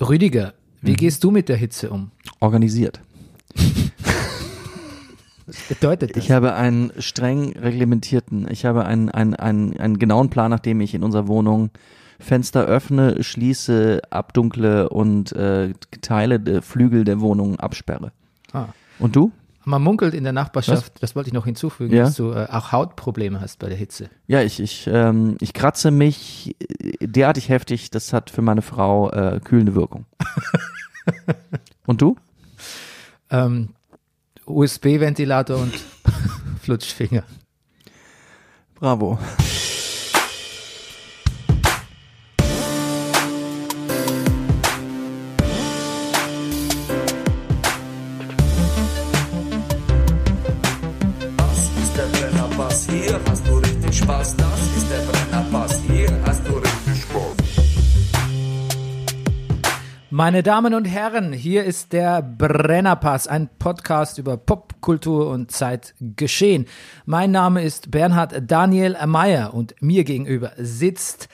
Rüdiger, wie gehst du mit der Hitze um? Organisiert. Was bedeutet das? Ich habe einen streng reglementierten, ich habe einen, einen, einen, einen genauen Plan, nachdem ich in unserer Wohnung Fenster öffne, schließe, abdunkle und äh, Teile der Flügel der Wohnung absperre. Ah. Und du? Man munkelt in der Nachbarschaft, das wollte ich noch hinzufügen, Ja. dass du äh, auch Hautprobleme hast bei der Hitze. Ja, ich, ich, ähm, ich kratze mich äh, derartig heftig, das hat für meine Frau äh, kühlende Wirkung. und du? Ähm, USB-Ventilator und Flutschfinger. Bravo. Meine Damen und Herren, hier ist der Brennerpass, ein Podcast über Popkultur und Zeitgeschehen. Mein Name ist Bernhard Daniel Meyer und mir gegenüber sitzt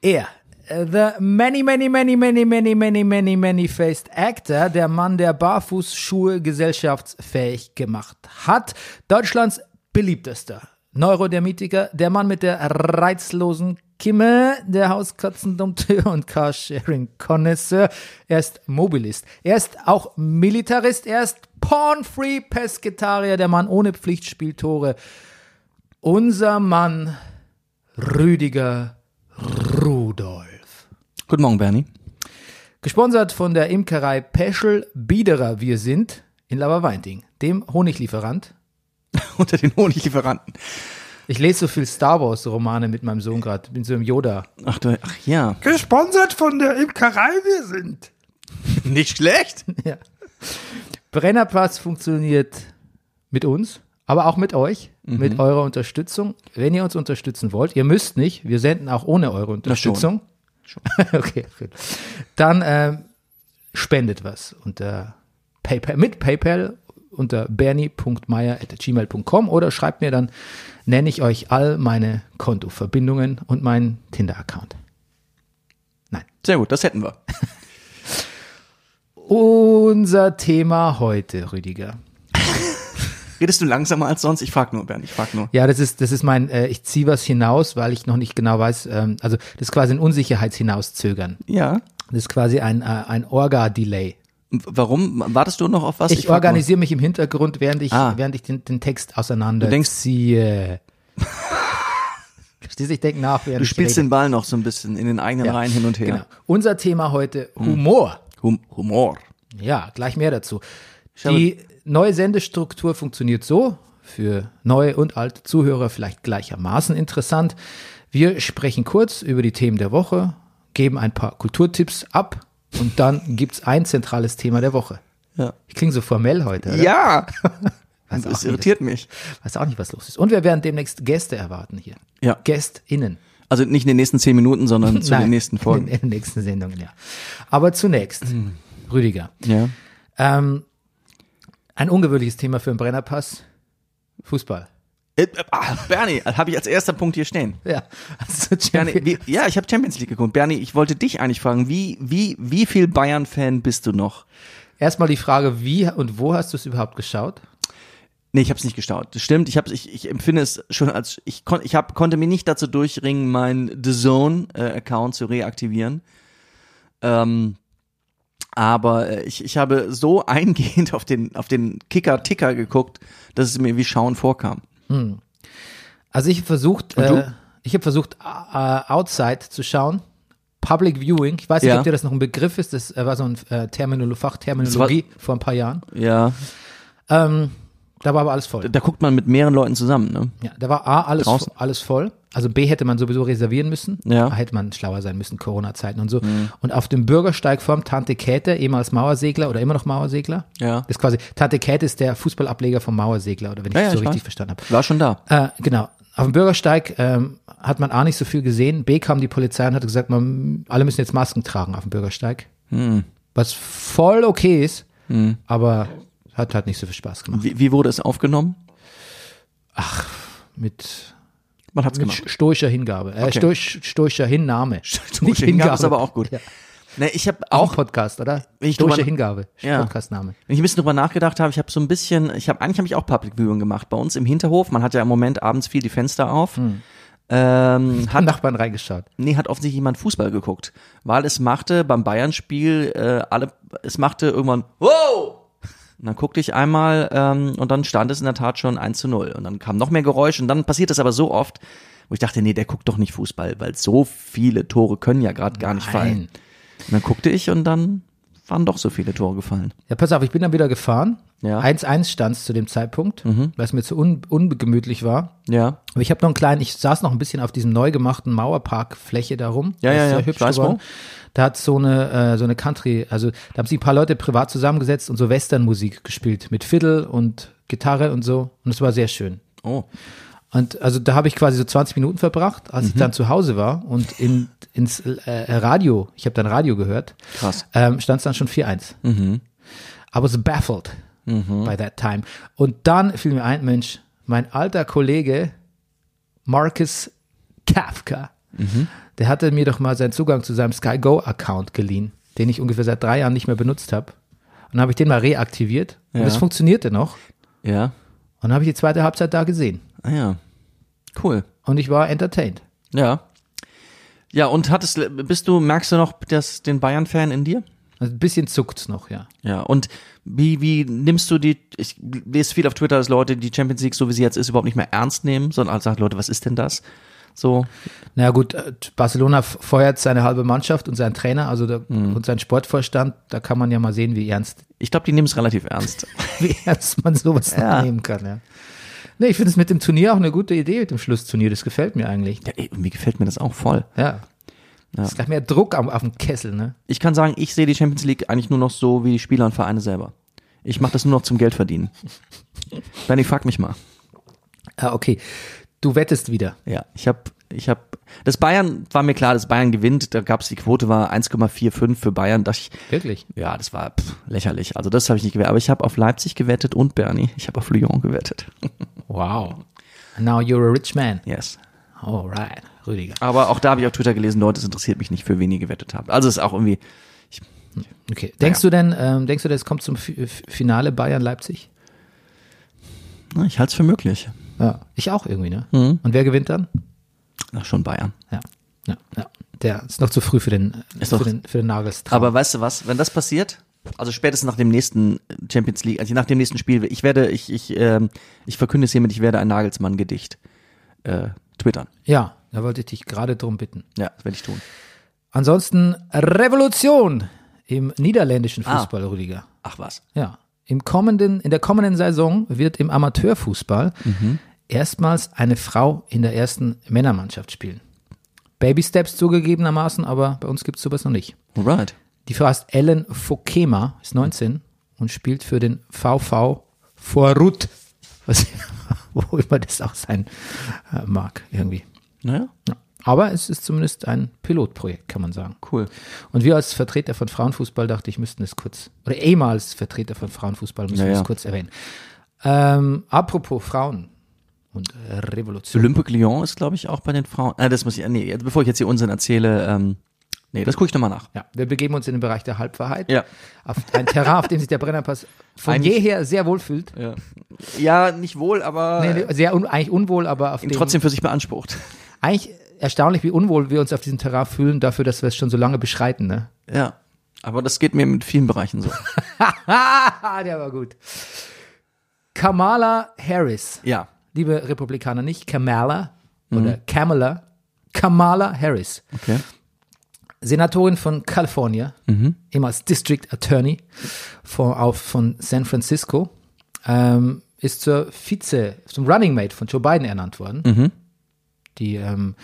er. The many, many, many, many, many, many, many, many faced actor, der Mann, der Barfußschuhe gesellschaftsfähig gemacht hat. Deutschlands beliebtester Neurodermitiker, der Mann mit der reizlosen Kimme, der Hauskatzendompteur und Carsharing-Connoisseur. Er ist Mobilist. Er ist auch Militarist. Er ist Porn-Free Pesketarier, der Mann ohne Pflichtspieltore. Unser Mann Rüdiger Rudolf. Guten Morgen, Bernie. Gesponsert von der Imkerei Peschel Biederer wir sind in Laberweinting, dem Honiglieferant. Unter den Honiglieferanten. Ich lese so viel Star Wars Romane mit meinem Sohn gerade, bin so im Yoda. Ach, du, ach ja. Gesponsert von der Imkerei wir sind. Nicht schlecht. Ja. Brennerpass funktioniert mit uns, aber auch mit euch, mit eurer Unterstützung. Wenn ihr uns unterstützen wollt, ihr müsst nicht, wir senden auch ohne eure Unterstützung. okay, gut. Dann ähm, spendet was unter PayPal, mit PayPal unter bernie.meier.gmail.com oder schreibt mir dann, nenne ich euch all meine Kontoverbindungen und meinen Tinder-Account. Nein. Sehr gut, das hätten wir. Unser Thema heute, Rüdiger. Redest du langsamer als sonst? Ich frag nur, Bernie, ich frag nur. Ja, das ist, das ist mein, äh, ich ziehe was hinaus, weil ich noch nicht genau weiß, ähm, also das ist quasi ein Unsicherheitshinaus-Zögern. Ja. Das ist quasi ein, äh, ein Orga-Delay. Warum? Wartest du noch auf was? Ich, frag organisiere mich im Hintergrund, während ich, Ah. während ich den, den Text auseinander Du denkst- ziehe. Verstehst du? Ich denke nach, während. Du ich spielst den Ball noch so ein bisschen in den eigenen Ja, Reihen hin und her. Genau. Unser Thema heute, Humor. Hum Humor. Ja, gleich mehr dazu. Die neue Sendestruktur funktioniert so, für neue und alte Zuhörer vielleicht gleichermaßen interessant. Wir sprechen kurz über die Themen der Woche, geben ein paar Kulturtipps ab und dann gibt's ein zentrales Thema der Woche. Ja. Ich klinge so formell heute. Oder? Ja. Weiß Das nicht, irritiert mich. Weiß auch nicht, was los ist. Und wir werden demnächst Gäste erwarten hier. Ja. GästInnen. Also nicht in den nächsten zehn Minuten, sondern zu den nächsten Folgen. In, den nächsten Sendungen, ja. Aber zunächst, Rüdiger. Ja. Ähm, ein ungewöhnliches Thema für einen Brennerpass. Fußball. Äh, äh, ah, Bernie, habe ich als erster Punkt hier stehen. Ja. Also Bernie, wie, ja, ich habe Champions League geguckt. Bernie, ich wollte dich eigentlich fragen, wie, wie, wie viel Bayern-Fan bist du noch? Erstmal die Frage, wie und wo hast du es überhaupt geschaut? Nee, ich habe es nicht gestaut. Das stimmt. Ich, hab's, ich, ich empfinde es schon als ich, kon, ich hab, konnte mir nicht dazu durchringen, meinen The Zone äh, Account zu reaktivieren. Ähm, aber äh, ich, ich habe so eingehend auf den auf den Kicker Ticker geguckt, dass es mir wie Schauen vorkam. Also ich habe versucht, äh, ich habe versucht, äh, Outside zu schauen. Public Viewing. Ich weiß nicht, Ja. ob dir das noch ein Begriff ist. Das war so ein äh, Terminolo Fachterminologie vor ein paar Jahren. Ja, Ähm, da war aber alles voll. da guckt man mit mehreren Leuten zusammen. Ne? Ja, da war A, alles, Draußen. alles voll. Also B hätte man sowieso reservieren müssen. Ja. Mhm. Da hätte man schlauer sein müssen, Corona-Zeiten und so. Und auf dem Bürgersteig vorm Tante Käthe, ehemals Mauersegler oder immer noch Mauersegler. Ja. Das ist quasi, Tante Käthe ist der Fußballableger vom Mauersegler, oder wenn ich Ja, das so ich richtig weiß. verstanden habe. War schon da. Äh, genau. Auf dem Bürgersteig ähm, hat man A nicht so viel gesehen. B kam die Polizei und hat gesagt, man, alle müssen jetzt Masken tragen auf dem Bürgersteig. Hm. Was voll okay ist, aber hat halt nicht so viel Spaß gemacht. Wie, wie wurde es aufgenommen? Mit, Man hat's mit gemacht. stoischer Hingabe. Äh, Okay. stoisch, stoischer Hinnahme. Stoische Hingabe ist aber auch gut. Ja. Ne, ich habe Auch auch, Podcast, oder? Ich Dosche drüber- Hingabe, Ja. Podcastname. wenn ich ein bisschen drüber nachgedacht habe, ich habe so ein bisschen, ich habe eigentlich habe ich auch Public Viewing gemacht bei uns im Hinterhof. Man hat ja im Moment abends viel die Fenster auf. Hm. Ähm, Hat hat Nachbarn reingeschaut. Nee, hat offensichtlich jemand Fußball geguckt. Weil es machte beim Bayern-Spiel äh, alle, es machte irgendwann, wow! Und dann guckte ich einmal ähm, und dann stand es in der Tat schon 1 zu 0. Und dann kam noch mehr Geräusch und dann passiert es aber so oft, wo ich dachte, nee, der guckt doch nicht Fußball, weil so viele Tore können ja gerade gar nicht fallen. Und dann guckte ich und dann waren doch so viele Tore gefallen. Ja, pass auf, ich bin dann wieder gefahren. Ja. 1-1 stand zu dem Zeitpunkt, weil es mir zu un ungemütlich war. Ja. Aber ich habe noch einen kleinen, ich saß noch ein bisschen auf diesem neu gemachten Mauerparkfläche da rum. Ja, ja, ist ja, hübsch ich geworden. wo. Da hat so eine, äh, so eine Country, also da haben sich ein paar Leute privat zusammengesetzt und so Westernmusik gespielt mit Fiddle und Gitarre und so. Und es war sehr schön. Oh. Und also da habe ich quasi so 20 Minuten verbracht, als Mhm. ich dann zu Hause war und in, ins äh, Radio, ich habe dann Radio gehört, Krass. ähm, stand es dann schon 4-1. Mhm. I was baffled by that time. Und dann fiel mir ein, Mensch, mein alter Kollege Marcus Kafka, der hatte mir doch mal seinen Zugang zu seinem Sky Go Account geliehen, den ich ungefähr seit drei Jahren nicht mehr benutzt habe. Und dann habe ich den mal reaktiviert und Ja. es funktionierte noch. Ja. Und dann habe ich die zweite Halbzeit da gesehen. Ah ja. Cool. Und ich war entertained. Ja. Ja, und hattest, bist du, merkst du noch das, den Bayern-Fan in dir? Also ein bisschen zuckt's noch, ja. Ja, und wie, wie nimmst du die, ich lese viel auf Twitter, dass Leute die Champions League, so wie sie jetzt ist, überhaupt nicht mehr ernst nehmen, sondern also sagen, Leute, was ist denn das? So, Na gut, äh, Barcelona feuert seine halbe Mannschaft und seinen Trainer, also der, Mhm. und seinen Sportvorstand. Da kann man ja mal sehen, wie ernst, ich glaube, die nehmen es relativ ernst. wie ernst man sowas Ja. nehmen kann. Ja. Nee, ich finde es mit dem Turnier auch eine gute Idee mit dem Schlussturnier. Das gefällt mir eigentlich. Ja, ey, irgendwie gefällt mir das auch voll. Ja. Das ist gleich mehr Druck am, auf dem Kessel, ne? Ich kann sagen, ich sehe die Champions League eigentlich nur noch so wie die Spieler und Vereine selber. Ich mache das nur noch zum Geld verdienen. Benny, frag mich mal. Ah, okay. Du wettest wieder. Ja, ich habe, ich habe, das Bayern war mir klar, dass Bayern gewinnt. Da gab's die Quote war 1,45 für Bayern. Dachte ich, Wirklich? Ja, das war pff, lächerlich. Also das habe ich nicht gewettet. Aber ich habe auf Leipzig gewettet und Bernie. Ich habe auf Lyon gewettet. Wow. Now you're a rich man. Yes. Alright, Rüdiger. Aber auch da habe ich auf Twitter gelesen, Leute, es interessiert mich nicht, für wen ihr gewettet habt. Also es ist auch irgendwie, Okay. Denkst du denn, ähm, denkst du, es kommt zum Finale Bayern-Leipzig? ich halte es für möglich. Ja. Ich auch irgendwie, ne? Mhm. Und wer gewinnt dann? Ach, schon Bayern. Ja. Ja. ja. Der ist noch zu früh für den, Ist für doch- den, für den Nagelstraum. Aber weißt du was, wenn das passiert, also spätestens nach dem nächsten Champions League, also nach dem nächsten Spiel, ich werde, ich, ich, ähm, ich verkünde es hiermit, ich werde ein Nagelsmann-Gedicht äh, twittern. Ja, da wollte ich dich gerade drum bitten. Ja, das werde ich tun. Ansonsten Revolution im niederländischen Ah. Fußball, Rüdiger. Ach was. Ja. Im kommenden, in der kommenden Saison wird im Amateurfußball Mhm. Erstmals eine Frau in der ersten Männermannschaft spielen. Baby Steps zugegebenermaßen, aber bei uns gibt es sowas noch nicht. Alright. Die Frau heißt Ellen Fokema, ist 19 und spielt für den VV Vorrut. Was, wo immer das auch sein äh, mag, irgendwie. Naja, Ja. Aber es ist zumindest ein Pilotprojekt, kann man sagen. cool. Und wir als Vertreter von Frauenfußball dachte ich, müssten es kurz, oder ehemals Vertreter von Frauenfußball müssen Ja, wir es kurz erwähnen. Ähm, apropos Frauen und äh, Revolution. Olympique Lyon ist, glaube ich, auch bei den Frauen. Äh, das muss ich, nee, jetzt, bevor ich jetzt hier Unsinn erzähle, ähm, nee, das gucke ich nochmal nach. Ja, wir begeben uns in den Bereich der Halbwahrheit. Ja. Auf ein Terrain, auf dem sich der Brennerpass von Eigentlich- jeher sehr wohl fühlt. Ja, ja nicht wohl, aber Nee, nee, sehr un, eigentlich unwohl, aber auf ihn dem, trotzdem für sich beansprucht. eigentlich erstaunlich, wie unwohl wir uns auf diesem Terrain fühlen, dafür, dass wir es schon so lange beschreiten. Ne? Ja. Aber das geht mir mit vielen Bereichen so. der war gut. Kamala Harris. Ja. Liebe Republikaner, nicht Kamala oder Kamala, Kamala Harris, Okay. Senatorin von Kalifornien, ehemals District Attorney von, auf, von San Francisco, ähm, ist zur Vize, zum Running Mate von Joe Biden ernannt worden. Die ähm,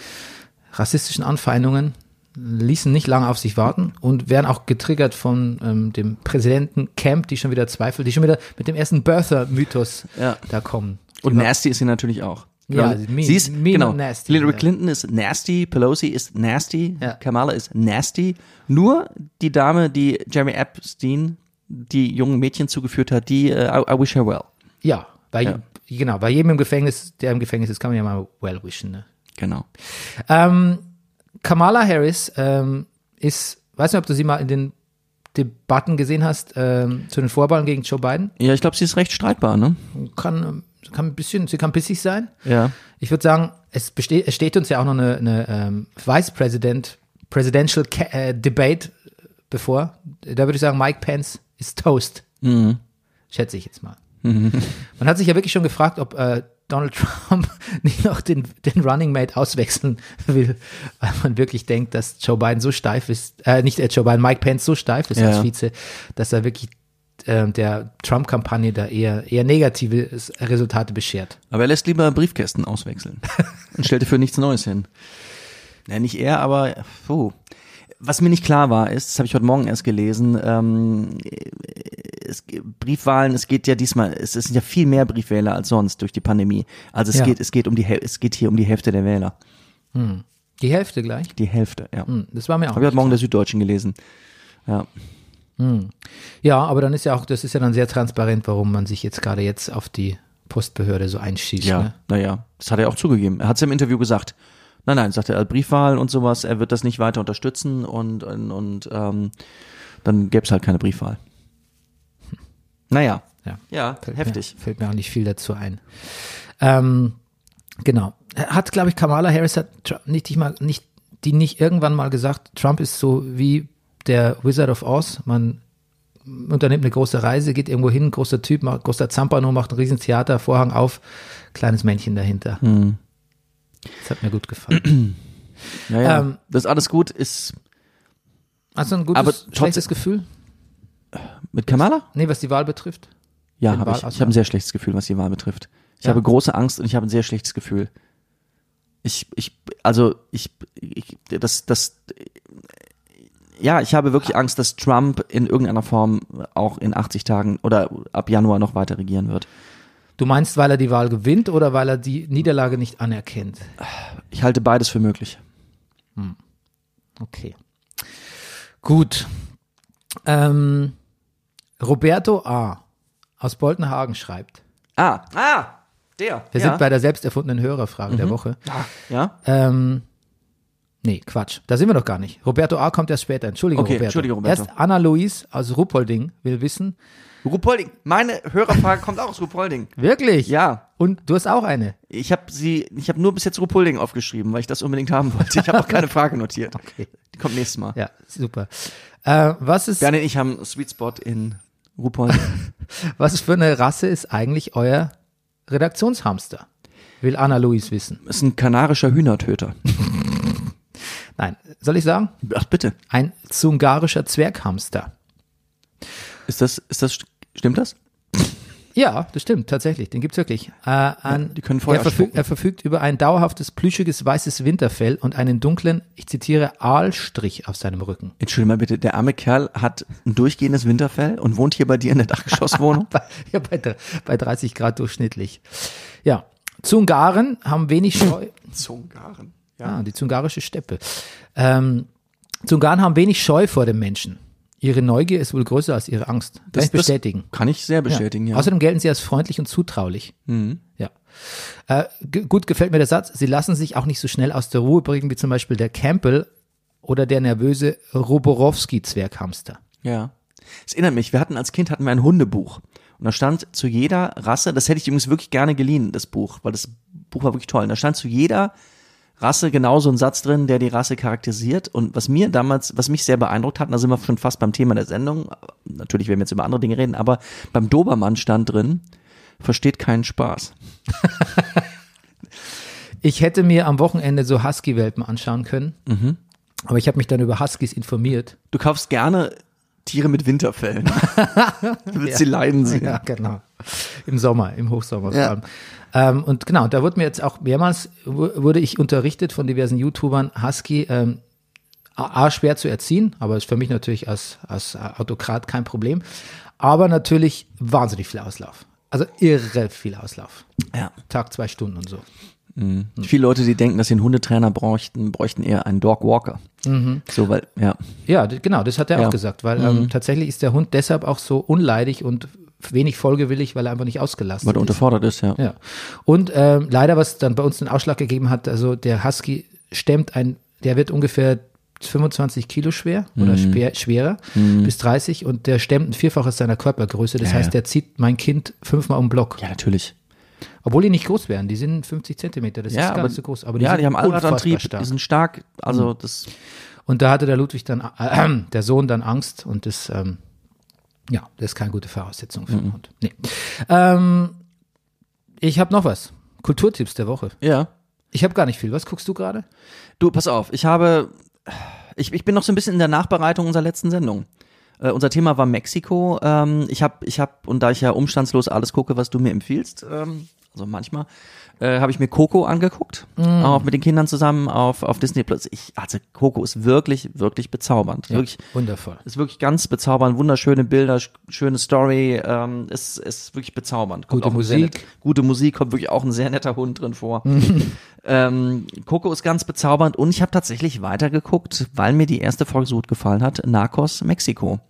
rassistischen Anfeindungen ließen nicht lange auf sich warten und werden auch getriggert von ähm, dem Präsidenten Camp, die schon wieder zweifelt, die schon wieder mit dem ersten Birther-Mythos Ja. da kommen. Und nasty ist sie natürlich auch. Ja, Genau. mean- sie ist, mean genau. nasty, Hillary ja. Clinton ist nasty, Pelosi ist nasty, Ja. Kamala ist nasty. Nur die Dame, die Jeremy Epstein die jungen Mädchen zugeführt hat, die äh, I, I wish her well. Ja, bei, Ja. genau, bei jedem im Gefängnis, der im Gefängnis ist, kann man ja mal well wischen. Ne? Genau. Ähm, Kamala Harris ähm, ist, weiß nicht, ob du sie mal in den Debatten gesehen hast ähm, zu den Vorwahlen gegen Joe Biden. Ja, ich glaube, sie ist recht streitbar, ne? Kann, kann ein bisschen, sie kann bissig sein. Ja. Ich würde sagen, es, besteht, es steht uns ja auch noch eine, eine ähm, Vice President Presidential Ca äh, Debate bevor. Da würde ich sagen, Mike Pence ist Toast. Mhm. Schätze ich jetzt mal. Man hat sich ja wirklich schon gefragt, ob äh, Donald Trump nicht noch den, den Running Mate auswechseln will, weil man wirklich denkt, dass Joe Biden so steif ist, äh, nicht äh, Joe Biden, Mike Pence so steif ist Ja. als Vize, dass er wirklich äh, der Trump-Kampagne da eher, eher negative Resultate beschert. Aber er lässt lieber Briefkästen auswechseln und stellte für nichts Neues hin. Ja, nicht er, aber puh. Was mir nicht klar war, ist, das habe ich heute Morgen erst gelesen, ähm, es, Briefwahlen, es geht ja diesmal, es sind ja viel mehr Briefwähler als sonst durch die Pandemie. Also es Ja. geht, es geht um die, es geht hier um die Hälfte der Wähler. Die Hälfte gleich. Die Hälfte, ja. Hm, das war mir auch. Habe ich heute Morgen der Süddeutschen gelesen. Ja. Ja, aber dann ist ja auch, das ist ja dann sehr transparent, warum man sich jetzt gerade jetzt auf die Postbehörde so einschießt. Ja, Ne? naja, das hat er auch zugegeben. Er hat es im Interview gesagt. Nein, nein, sagt er, Briefwahlen und sowas, er wird das nicht weiter unterstützen und, und, und ähm, dann gäbe es halt keine Briefwahl. Naja, Ja. ja, Fällt heftig. Mir, fällt mir auch nicht viel dazu ein. Ähm, genau. Hat, glaube ich, Kamala Harris hat Tr- nicht, die mal, nicht, die nicht irgendwann mal gesagt, Trump ist so wie der Wizard of Oz. Man unternimmt eine große Reise, geht irgendwo hin, großer Typ, macht, großer Zampano, macht ein Riesentheater, Vorhang auf, kleines Männchen dahinter. Hm. Das hat mir gut gefallen. Naja, Ähm, das alles gut ist Hast du ein gutes, Aber schlechtes Gefühl? mit Kamala? Nee, was die Wahl betrifft? Ja, habe ich. Ich habe ein sehr schlechtes Gefühl, was die Wahl betrifft. Ich Ja. habe große Angst und ich habe ein sehr schlechtes Gefühl. Ich, ich, also ich, ich das, das, ja, ich habe wirklich Angst, dass Trump in irgendeiner Form auch in 80 Tagen oder ab Januar noch weiter regieren wird. Du meinst, weil er die Wahl gewinnt oder weil er die Niederlage nicht anerkennt? Ich halte beides für möglich. Okay. Gut. Ähm, Roberto A. aus Boltenhagen schreibt. Ah, ah, der. Wir ja. sind bei der selbst erfundenen Hörerfrage der Woche. ja. Ähm, nee, Quatsch. Da sind wir doch gar nicht. Roberto A. kommt erst später. Entschuldigung, Okay, Roberto. Entschuldige, Roberto. Erst Anna Luis aus Ruppolding will wissen. Ruhpolding. Meine Hörerfrage kommt auch aus Ruhpolding. Wirklich? Ja. Und du hast auch eine. Ich habe sie, ich habe nur bis jetzt Ruhpolding aufgeschrieben, weil ich das unbedingt haben wollte. Ich habe auch keine Frage notiert. Okay. Die kommt nächstes Mal. Ja, super. Äh, was ist, Bernie und ich haben einen Sweet Spot in Ruhpolding. was für eine Rasse ist eigentlich euer Redaktionshamster? Will Anna Luis wissen. ist ein kanarischer Hühnertöter. Nein, soll ich sagen? Ach bitte. Ein zungarischer Zwerghamster. Ist das, ist das, stimmt das? Ja, das stimmt, tatsächlich. Den gibt's wirklich. Äh, an, die können Feuer er, verfügt, spucken. er verfügt über ein dauerhaftes, plüschiges, weißes Winterfell und einen dunklen, ich zitiere, Aalstrich auf seinem Rücken. Entschuldigung mal bitte, der arme Kerl hat ein durchgehendes Winterfell und wohnt hier bei dir in der Dachgeschosswohnung? Bei, ja, bei, bei 30 Grad durchschnittlich. Ja. Zungaren haben wenig Scheu. Zungaren. Ah, die zungarische Steppe. Ähm, Zungaren haben wenig Scheu vor dem Menschen. Ihre Neugier ist wohl größer als ihre Angst. Kann Das- ich bestätigen. Kann ich sehr bestätigen, ja. Außerdem gelten sie als freundlich und zutraulich. Ja. Äh, gut gefällt mir der Satz. Sie lassen sich auch nicht so schnell aus der Ruhe bringen wie zum Beispiel der Campbell oder der nervöse Roborowski-Zwerghamster. Ja. Es erinnert mich, wir hatten als Kind hatten wir ein Hundebuch. Und da stand zu jeder Rasse, das hätte ich übrigens wirklich gerne geliehen, das Buch, weil das Buch war wirklich toll. Und da stand zu jeder Rasse genau so ein Satz drin, der die Rasse charakterisiert. Und was mir damals, was mich sehr beeindruckt hat, da sind wir schon fast beim Thema der Sendung, natürlich werden wir jetzt über andere Dinge reden, aber beim Dobermann stand drin, versteht keinen Spaß. Ich hätte mir am Wochenende so Husky-Welpen anschauen können. Mhm. Aber ich habe mich dann über Huskies informiert. Du kaufst gerne Tiere mit Winterfällen. du willst sie leiden sehen. Ja, genau. Im Sommer, im Hochsommer Ja. Ähm, und genau, da wurde mir jetzt auch mehrmals, wu- wurde ich unterrichtet von diversen YouTubern, Husky, ähm, A, schwer zu erziehen, aber ist für mich natürlich als, als Autokrat kein Problem. Aber natürlich wahnsinnig viel Auslauf. Also irre viel Auslauf. Ja. Tag, zwei Stunden und so. Viele Leute, die denken, dass sie einen Hundetrainer bräuchten, bräuchten eher einen Dog Walker. So, weil, ja. Ja, genau, das hat er Ja. auch gesagt, weil ähm, tatsächlich ist der Hund deshalb auch so unleidig und wenig folgewillig, weil er einfach nicht ausgelastet Weil er ist. unterfordert ist, ja. Ja. Und ähm, leider, was dann bei uns den Ausschlag gegeben hat, also der Husky stemmt ein, der wird ungefähr 25 Kilo schwer oder schwer, schwerer bis 30 und der stemmt ein Vierfaches seiner Körpergröße. Das Ja, heißt, der zieht mein Kind fünfmal um den Block. Ja, natürlich. Obwohl die nicht groß wären. Die sind 50 Zentimeter. Das ja, ist gar aber, nicht so groß. Aber die, ja, sind die haben Allradantrieb, stark. die sind stark. Also das, Und da hatte der Ludwig dann, äh, der Sohn dann Angst und das, ähm, ja, das ist keine gute Voraussetzung für einen Hund. Nee. Ähm, ich habe noch was. Kulturtipps der Woche. ja. Ich habe gar nicht viel. Was guckst du gerade? Du, pass auf, ich habe, ich, ich bin noch so ein bisschen in der Nachbereitung unserer letzten Sendung. Äh, unser Thema war Mexiko. Ähm, ich habe, ich habe, und da ich ja umstandslos alles gucke, was du mir empfiehlst, ähm, also manchmal, äh, habe ich mir Coco angeguckt, auch mit den Kindern zusammen auf, auf Disney Plus. Ich, also Coco ist wirklich, wirklich bezaubernd. Wirklich, Wundervoll. ist wirklich ganz bezaubernd, wunderschöne Bilder, sch- schöne Story, ähm, ist, ist wirklich bezaubernd. Kommt Gute Musik. Nett, gute Musik, kommt wirklich auch ein sehr netter Hund drin vor. ähm, Coco ist ganz bezaubernd und ich habe tatsächlich weitergeguckt, weil mir die erste Folge so gut gefallen hat, Narcos Mexiko.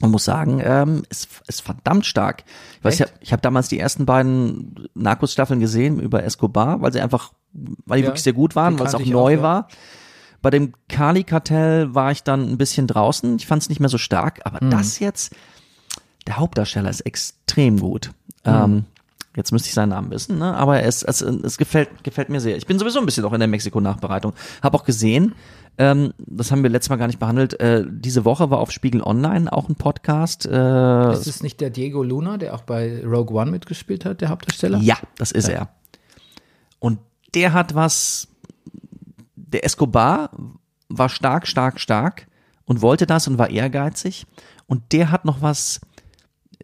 Und muss sagen, ähm, ist, ist verdammt stark. Ich weiß, ich Echt? habe ich hab damals die ersten beiden Narcos-Staffeln gesehen über Escobar, weil sie einfach, weil die Ja, wirklich sehr gut waren, weil es auch ich neu auch, ja. war. Bei dem Kali-Kartell war ich dann ein bisschen draußen. Ich fand es nicht mehr so stark, aber Mhm. das jetzt, der Hauptdarsteller ist extrem gut. Mhm. Ähm, jetzt müsste ich seinen Namen wissen, ne? aber es, es, es gefällt, gefällt mir sehr. Ich bin sowieso ein bisschen auch in der Mexiko-Nachbereitung. Habe auch gesehen, ähm, das haben wir letztes Mal gar nicht behandelt, äh, diese Woche war auf Spiegel Online auch ein Podcast. Äh, Ist es nicht der Diego Luna, der auch bei Rogue One mitgespielt hat, der Hauptdarsteller? Ja, das ist er. Und der hat was, der Escobar war stark, stark, stark und wollte das und war ehrgeizig. Und der hat noch was,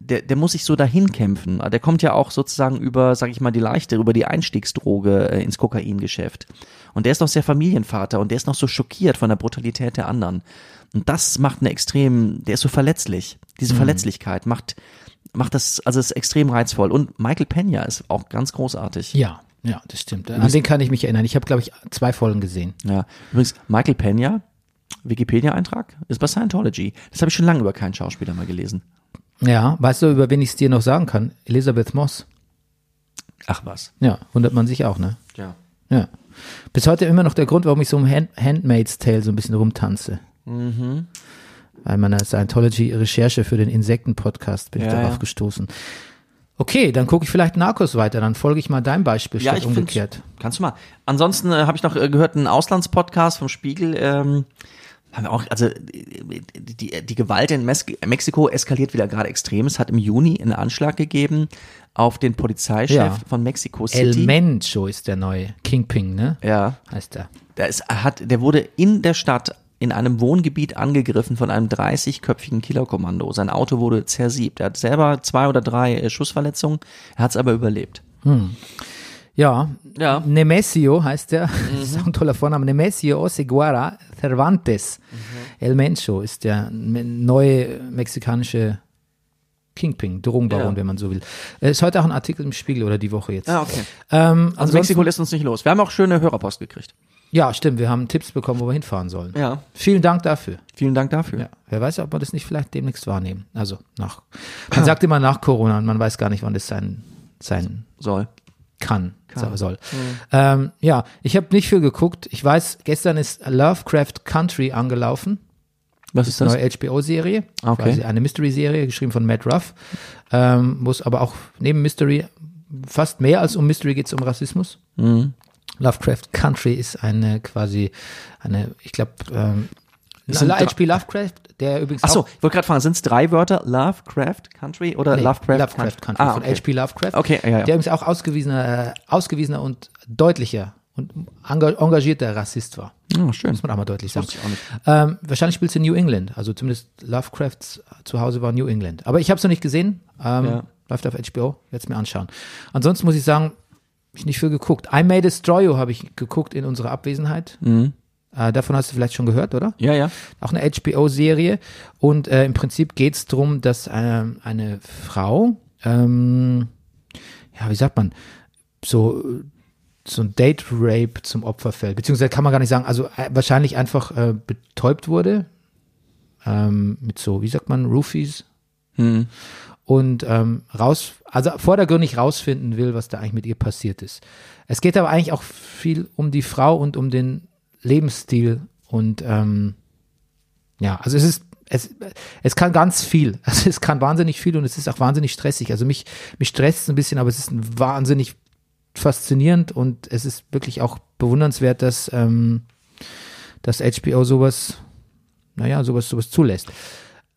der, der muss sich so dahin kämpfen. Der kommt ja auch sozusagen über, sag ich mal, die leichte, über die Einstiegsdroge äh, ins Kokaingeschäft. Und der ist noch sehr Familienvater und der ist noch so schockiert von der Brutalität der anderen. Und das macht eine extrem, der ist so verletzlich. Diese Verletzlichkeit macht, macht das, also ist extrem reizvoll. Und Michael Pena ist auch ganz großartig. Ja, ja, das stimmt. An den kann ich mich erinnern. Ich habe, glaube ich, zwei Folgen gesehen. Ja. Übrigens, Michael Pena, Wikipedia-Eintrag, ist bei Scientology. Das habe ich schon lange über keinen Schauspieler mal gelesen. Ja, weißt du, über wen ich es dir noch sagen kann? Elisabeth Moss. Ach was. Ja, wundert man sich auch, ne? Ja. Ja. Bis heute immer noch der Grund, warum ich so um Hand Handmaid's Tale so ein bisschen rumtanze. Mhm. Bei meiner Scientology-Recherche für den Insekten-Podcast bin ich Ja, darauf ja. gestoßen. Okay, dann gucke ich vielleicht Narcos weiter, dann folge ich mal deinem Beispiel Ja, statt ich umgekehrt. Kannst du mal. Ansonsten äh, habe ich noch äh, gehört, einen Auslandspodcast vom Spiegel. Ähm, haben wir auch, also die, die, Gewalt in Mes Mexiko eskaliert wieder gerade extrem. Es hat im Juni einen Anschlag gegeben auf den Polizeichef Ja. von Mexico El City. Mencho ist der neue Kingpin, ne? ja. Heißt er. Der, ist, hat, der wurde in der Stadt in einem Wohngebiet angegriffen von einem 30-köpfigen Killerkommando. Sein Auto wurde zersiebt. Er hat selber zwei oder drei äh, Schussverletzungen. Er hat es aber überlebt. Ja, Ja. Nemesio heißt er. Das ist auch ein toller Vorname. Nemesio Oseguara Cervantes. El Mencho ist der neue mexikanische Kingpin, Drogenbaron, Ja. wenn man so will. Äh, Ist heute auch ein Artikel im Spiegel oder die Woche jetzt. Ja, okay. Ähm, Also Mexiko lässt uns nicht los. Wir haben auch schöne Hörerpost gekriegt. Ja, stimmt. Wir haben Tipps bekommen, wo wir hinfahren sollen. Ja. Vielen Dank dafür. Vielen Dank dafür. Ja, wer weiß, ob wir das nicht vielleicht demnächst wahrnehmen. Also nach, man sagt immer nach Corona und man weiß gar nicht, wann das sein, sein Soll. Kann, so- soll. Ähm, ja, ich habe nicht viel geguckt. Ich weiß, gestern ist Lovecraft Country angelaufen, Was ist eine das? neue HBO-Serie, Okay. quasi eine Mystery-Serie, geschrieben von Matt Ruff, ähm, wo es aber auch neben Mystery fast mehr als um Mystery geht es um Rassismus. Mhm. Lovecraft Country ist eine quasi eine, ich glaube, ähm, Es sind H.P. Lovecraft, der übrigens Ach so, auch ich wollte gerade fragen, sind es drei Wörter? Lovecraft Country oder Nee, Lovecraft, Lovecraft Country Ah, von okay. H.P. Lovecraft. Okay, ja, ja. Der übrigens auch ausgewiesener, äh, ausgewiesener und deutlicher und enga- engagierter Rassist war. Ja, schön. Muss man auch mal deutlich sagen. ich auch nicht. Ähm, wahrscheinlich spielt es in New England. Also zumindest Lovecrafts Zuhause war New England. Aber ich habe es noch nicht gesehen. Ähm, Ja. Läuft auf HBO. Es mir anschauen. Ansonsten muss ich sagen, ich nicht viel geguckt. I May Destroy You habe ich geguckt in unserer Abwesenheit. Mhm. Äh, davon hast du vielleicht schon gehört, oder? Ja, ja. auch eine HBO-Serie. Und äh, im Prinzip geht es darum, dass eine, eine Frau, ähm, ja, wie sagt man, so, so ein Date-Rape zum Opfer fällt. Beziehungsweise kann man gar nicht sagen, also äh, wahrscheinlich einfach äh, betäubt wurde. Ähm, mit so, wie sagt man, Roofies. Hm. Und ähm, raus, also vordergründig rausfinden will, was da eigentlich mit ihr passiert ist. Es geht aber eigentlich auch viel um die Frau und um den Lebensstil Und ähm, ja, also es ist, es, es kann ganz viel. Also es kann wahnsinnig viel und es ist auch wahnsinnig stressig. Also mich, mich stresst es ein bisschen, aber es ist wahnsinnig faszinierend und es ist wirklich auch bewundernswert, dass, ähm, dass HBO sowas, naja, sowas, sowas zulässt.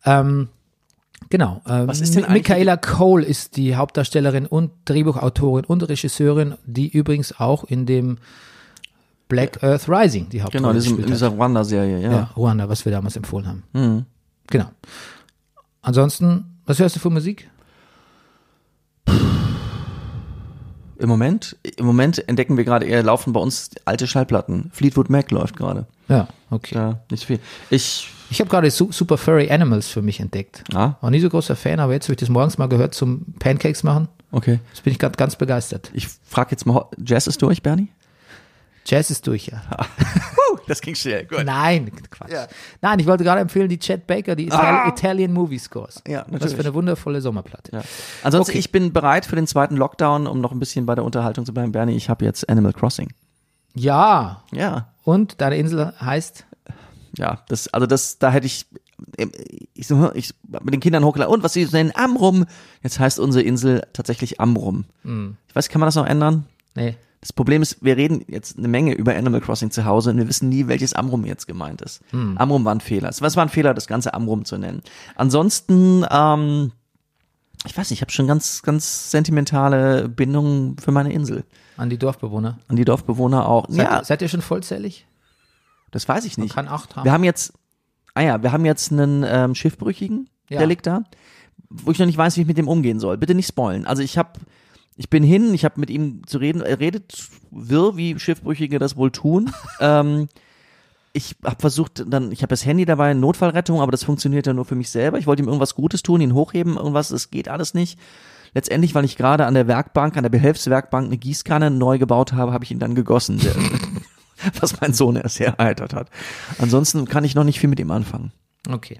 Ähm, genau. Ähm, Was ist denn Mi- Michaela Cole ist die Hauptdarstellerin und Drehbuchautorin und Regisseurin, die übrigens auch in dem Black Earth Rising die Hauptrolle Genau, in, diesem, in dieser Rwanda-Serie, ja. Ja, Ruanda, was wir damals empfohlen haben. Mhm. Genau. Ansonsten, was hörst du für Musik? Im Moment, im Moment entdecken wir gerade eher, laufen bei uns alte Schallplatten. Fleetwood Mac läuft gerade. Ja, okay. Ja, nicht viel. Ich, Ich habe gerade Su Super Furry Animals für mich entdeckt. ah, War nie so großer Fan, aber jetzt habe ich das morgens mal gehört zum Pancakes machen. okay. Jetzt bin ich gerade ganz begeistert. Ich frage jetzt mal, Jazz ist durch, Bernie? Jazz ist durch, ja. das ging schnell, gut. Nein, Quatsch. Ja. Nein, ich wollte gerade empfehlen, die Chet Baker, die Ital Italian Movie Scores. Ja, natürlich. für eine wundervolle Sommerplatte. Ja. Ansonsten, Okay. ich bin bereit für den zweiten Lockdown, um noch ein bisschen bei der Unterhaltung zu bleiben. Bernie, ich habe jetzt Animal Crossing. Ja, Ja, und deine Insel heißt? ja, das, also das, da hätte ich, ich, so, ich mit den Kindern hochgeladen. Und was sie nennen, Amrum. Jetzt heißt unsere Insel tatsächlich Amrum. Ich weiß, kann man das noch ändern? Nee. Das Problem ist, wir reden jetzt eine Menge über Animal Crossing zu Hause und wir wissen nie, welches Amrum jetzt gemeint ist. Amrum war ein Fehler. Es war ein Fehler, das ganze Amrum zu nennen. Ansonsten, ähm, ich weiß nicht, ich habe schon ganz, ganz sentimentale Bindungen für meine Insel. An die Dorfbewohner. An die Dorfbewohner auch. Seid, ja, seid ihr schon vollzählig? das weiß ich Man nicht. kann acht haben. Wir haben jetzt, ah ja, wir haben jetzt einen ähm, Schiffbrüchigen, Ja. der liegt da, wo ich noch nicht weiß, wie ich mit dem umgehen soll. Bitte nicht spoilen. Also ich habe, ich bin hin, ich habe mit ihm zu reden, er redet wirr, wie Schiffbrüchige das wohl tun. ähm, ich habe versucht, dann, ich habe das Handy dabei, Notfallrettung, aber das funktioniert ja nur für mich selber. Ich wollte ihm irgendwas Gutes tun, ihn hochheben, irgendwas, das geht alles nicht. Letztendlich, weil ich gerade an der Werkbank, an der Behelfswerkbank eine Gießkanne neu gebaut habe, habe ich ihn dann gegossen. Was mein Sohn erst sehr erheitert hat. Ansonsten kann ich noch nicht viel mit ihm anfangen. Okay.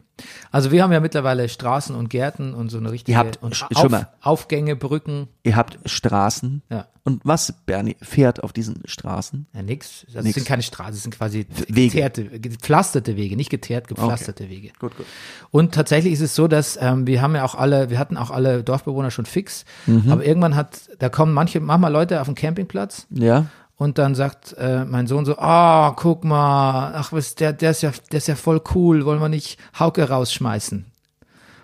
Also wir haben ja mittlerweile Straßen und Gärten und so eine richtige Ihr habt- Auf, schon mal. Aufgänge, Brücken. Ihr habt Straßen. Ja. Und was, Bernie, fährt auf diesen Straßen? Ja, nix. Das Nix. sind keine Straßen, das sind quasi Wege. geteerte, gepflasterte Wege, nicht geteert, gepflasterte Wege. Gut, gut. Und tatsächlich ist es so, dass ähm, wir haben ja auch alle, wir hatten auch alle Dorfbewohner schon fix, Mhm. aber irgendwann hat, da kommen manche, manchmal Leute auf den Campingplatz Ja. Und dann sagt äh, mein Sohn so, ah, guck mal, ach was, der, der ist ja, der ist ja voll cool, wollen wir nicht Hauke rausschmeißen?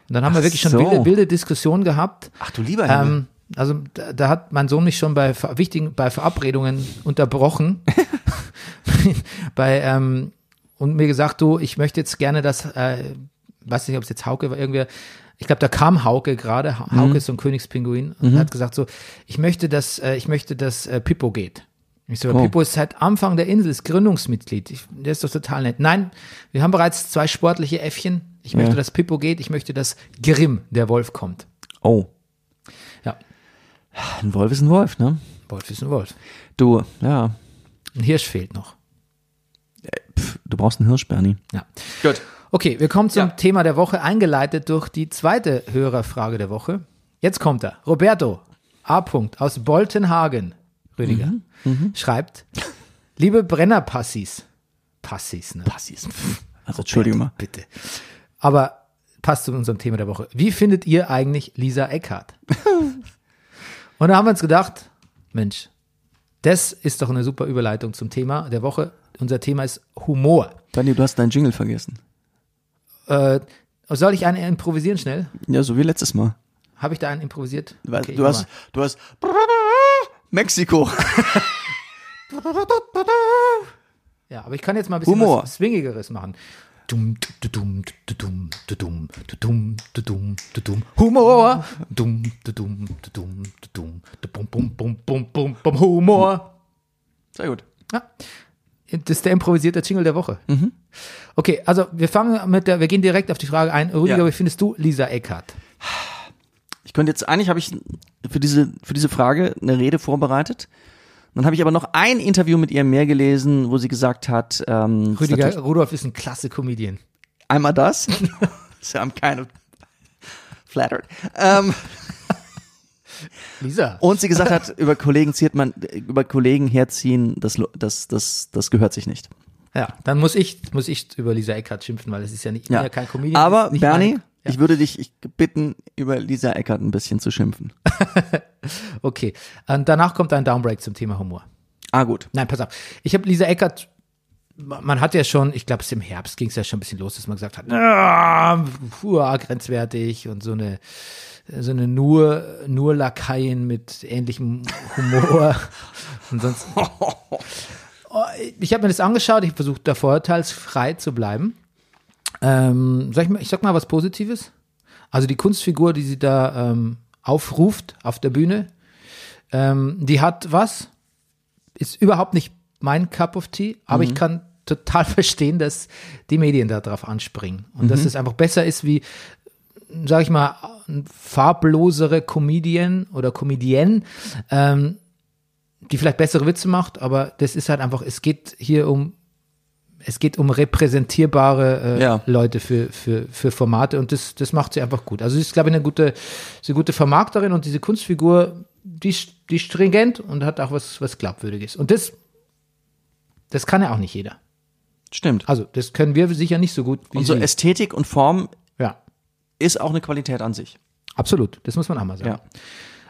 Und dann haben wir Ach wirklich schon so. wilde, wilde Diskussionen gehabt. Ach du lieber Himmel. Ähm, also da, da hat mein Sohn mich schon bei wichtigen, bei Verabredungen unterbrochen. bei ähm, und mir gesagt, du, ich möchte jetzt gerne das, äh, weiß nicht, ob es jetzt Hauke war, irgendwer, ich glaube, da kam Hauke gerade, Ha- Mhm. Hauke ist so ein Königspinguin und er hat gesagt so, ich möchte, dass, äh, ich möchte, dass äh, Pippo geht. Ich so, Oh. Pippo ist seit Anfang der Insel, ist Gründungsmitglied. Ich, der ist doch total nett. Nein, wir haben bereits zwei sportliche Äffchen. Ich möchte, Ja. dass Pippo geht. Ich möchte, dass Grimm, der Wolf, kommt. Oh. Ja, Ein Wolf ist ein Wolf, ne? Wolf ist ein Wolf. Du, ja. Ein Hirsch fehlt noch. Pff, du brauchst einen Hirsch, Bernie. Ja. Gut. Okay, wir kommen zum Ja. Thema der Woche, eingeleitet durch die zweite Hörerfrage der Woche. Jetzt kommt er. Roberto A. Aus Boltenhagen, Rüdiger, Mhm. schreibt, liebe Brennerpassis, Passis, ne? Passis. Also, Entschuldigung mal. Bitte. Aber passt zu unserem Thema der Woche. Wie findet ihr eigentlich Lisa Eckhardt? Und da haben wir uns gedacht, Mensch, das ist doch eine super Überleitung zum Thema der Woche. Unser Thema ist Humor. Bernie, du hast deinen Jingle vergessen. Äh, soll ich einen improvisieren schnell? Ja, so wie letztes Mal. Habe ich da einen improvisiert? Du, Okay, du hast, du hast Mexiko. Ja, aber ich kann jetzt mal ein bisschen Humor. was Swingigeres machen. Dum, du, dum, du, dum, du, dum, du, dum, du, dum, du, dum. Humor. Dum, du, dum, du, dum, du, dum, du, bum, bum, bum, bum, bum, bum, Humor. Sehr gut. Ja. Das ist der improvisierte Jingle der Woche. Okay, also wir fangen mit der, wir gehen direkt auf die Frage ein. Rüdiger, Ja. wie findest du Lisa Eckhardt? Ich könnte jetzt, eigentlich habe ich für diese, für diese Frage eine Rede vorbereitet. Dann habe ich aber noch ein Interview mit ihr mehr gelesen, wo sie gesagt hat, ähm, ist Rüdiger natürlich Rudolf ist ein klasse Comedian. einmal das. so I'm kind of flattered. Ähm, Lisa. und sie gesagt hat, über Kollegen zieht man, über Kollegen herziehen, das, das, das, das gehört sich nicht. Ja, dann muss ich, muss ich über Lisa Eckert schimpfen, weil es ist ja nicht, Ja. ja kein Comedian. Aber ist Bernie, ja. ich würde dich bitten, über Lisa Eckert ein bisschen zu schimpfen. Okay. Und danach kommt ein Downbreak zum Thema Humor. Ah, gut. Nein, pass auf. Ich habe Lisa Eckert, man hat ja schon, ich glaube, es im Herbst ging es ja schon ein bisschen los, dass man gesagt hat, ah, puh, grenzwertig und so eine so eine nur nur Lakaien mit ähnlichem Humor und sonst. Oh, Ich habe mir das angeschaut, ich versuche da vorurteilsfrei zu bleiben. Ähm, sag ich, mal, ich sag mal was Positives. Also die Kunstfigur, die sie da ähm, aufruft auf der Bühne, ähm, die hat was, ist überhaupt nicht mein Cup of Tea, aber ich kann total verstehen, dass die Medien da drauf anspringen. Und dass es einfach besser ist wie, sag ich mal, farblosere Comedian oder Comedienne, ähm, die vielleicht bessere Witze macht, aber das ist halt einfach, es geht hier um es geht um repräsentierbare äh, Ja. Leute für, für, für Formate und das, das macht sie einfach gut. Also sie ist, glaube ich, eine gute, eine gute Vermarkterin und diese Kunstfigur, die, ist- die stringent und hat auch was, was Glaubwürdiges. Und das, das kann ja auch nicht jeder. Stimmt. Also, das können wir sicher nicht so gut wie Und so sie. Ästhetik und Form Ja, ist auch eine Qualität an sich. absolut. Das muss man auch mal sagen.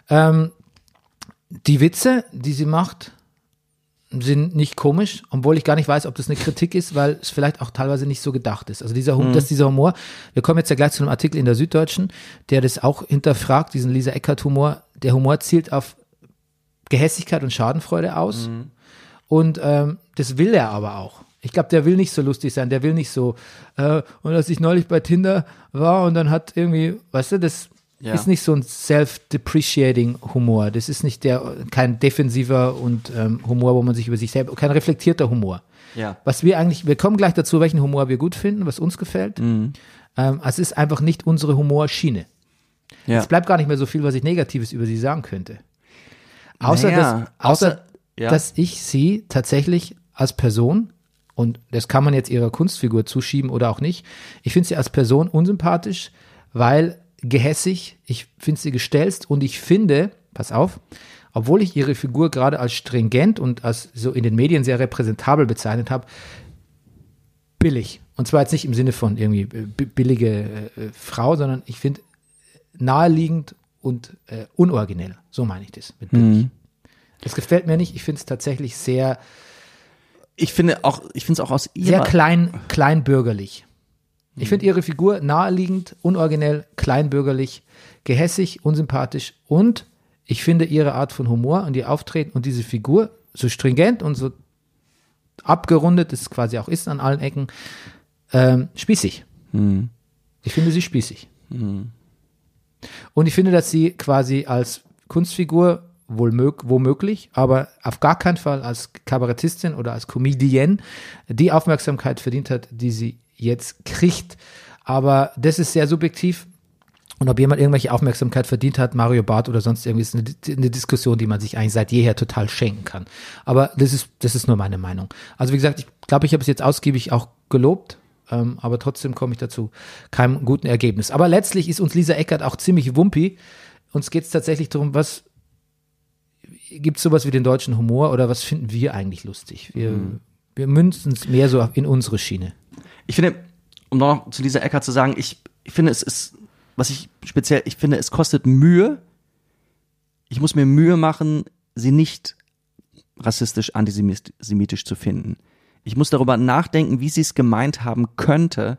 Ja. Ähm, die Witze, die sie macht, sind nicht komisch, obwohl ich gar nicht weiß, ob das eine Kritik ist, weil es vielleicht auch teilweise nicht so gedacht ist. Also dieser, Hum dass dieser Humor, wir kommen jetzt ja gleich zu einem Artikel in der Süddeutschen, der das auch hinterfragt, diesen Lisa Eckert Humor. Der Humor zielt auf Gehässigkeit und Schadenfreude aus. Und ähm, das will er aber auch. Ich glaube, der will nicht so lustig sein, der will nicht so, äh, und als ich neulich bei Tinder war und dann hat irgendwie, weißt du, das Ja. ist nicht so ein self-depreciating Humor. Das ist nicht der, kein defensiver und ähm, Humor, wo man sich über sich selber, kein reflektierter Humor. Ja. Was wir eigentlich, wir kommen gleich dazu, welchen Humor wir gut finden, was uns gefällt. Mhm. Ähm, es ist einfach nicht unsere Humorschiene. Ja. Es bleibt gar nicht mehr so viel, was ich Negatives über sie sagen könnte. Außer, Naja, dass, außer, außer- ja. dass ich sie tatsächlich als Person, und das kann man jetzt ihrer Kunstfigur zuschieben oder auch nicht, ich finde sie als Person unsympathisch, weil gehässig, ich finde sie gestelzt und ich finde, pass auf, obwohl ich ihre Figur gerade als stringent und als so in den Medien sehr repräsentabel bezeichnet habe, billig. Und zwar jetzt nicht im Sinne von irgendwie äh, bi- billige äh, äh, Frau, sondern ich finde naheliegend und äh, unoriginell. So meine ich das mit billig. Das gefällt mir nicht. Ich finde es tatsächlich sehr, Ich finde auch, ich finde es auch aus sehr ihrer, klein, kleinbürgerlich. Ich finde ihre Figur naheliegend, unoriginell, kleinbürgerlich, gehässig, unsympathisch und ich finde ihre Art von Humor und ihr Auftreten und diese Figur so stringent und so abgerundet, das es quasi auch ist an allen Ecken, ähm, spießig. Ich finde sie spießig. Und ich finde, dass sie quasi als Kunstfigur wohl mög womöglich, aber auf gar keinen Fall als Kabarettistin oder als Comedienne die Aufmerksamkeit verdient hat, die sie jetzt kriegt. Aber das ist sehr subjektiv. Und ob jemand irgendwelche Aufmerksamkeit verdient hat, Mario Barth oder sonst irgendwie, ist eine, eine Diskussion, die man sich eigentlich seit jeher total schenken kann. Aber das ist, das ist nur meine Meinung. Also wie gesagt, ich glaube, ich habe es jetzt ausgiebig auch gelobt, ähm, aber trotzdem komme ich dazu keinem guten Ergebnis. Aber letztlich ist uns Lisa Eckert auch ziemlich wumpi. Uns geht es tatsächlich darum, was gibt es sowas wie den deutschen Humor oder was finden wir eigentlich lustig? Wir, wir münzen es mehr so in unsere Schiene. Ich finde, um noch zu dieser Eckart zu sagen, ich, ich finde, es ist, was ich speziell, ich finde, es kostet Mühe. Ich muss mir Mühe machen, sie nicht rassistisch, antisemitisch zu finden. Ich muss darüber nachdenken, wie sie es gemeint haben könnte,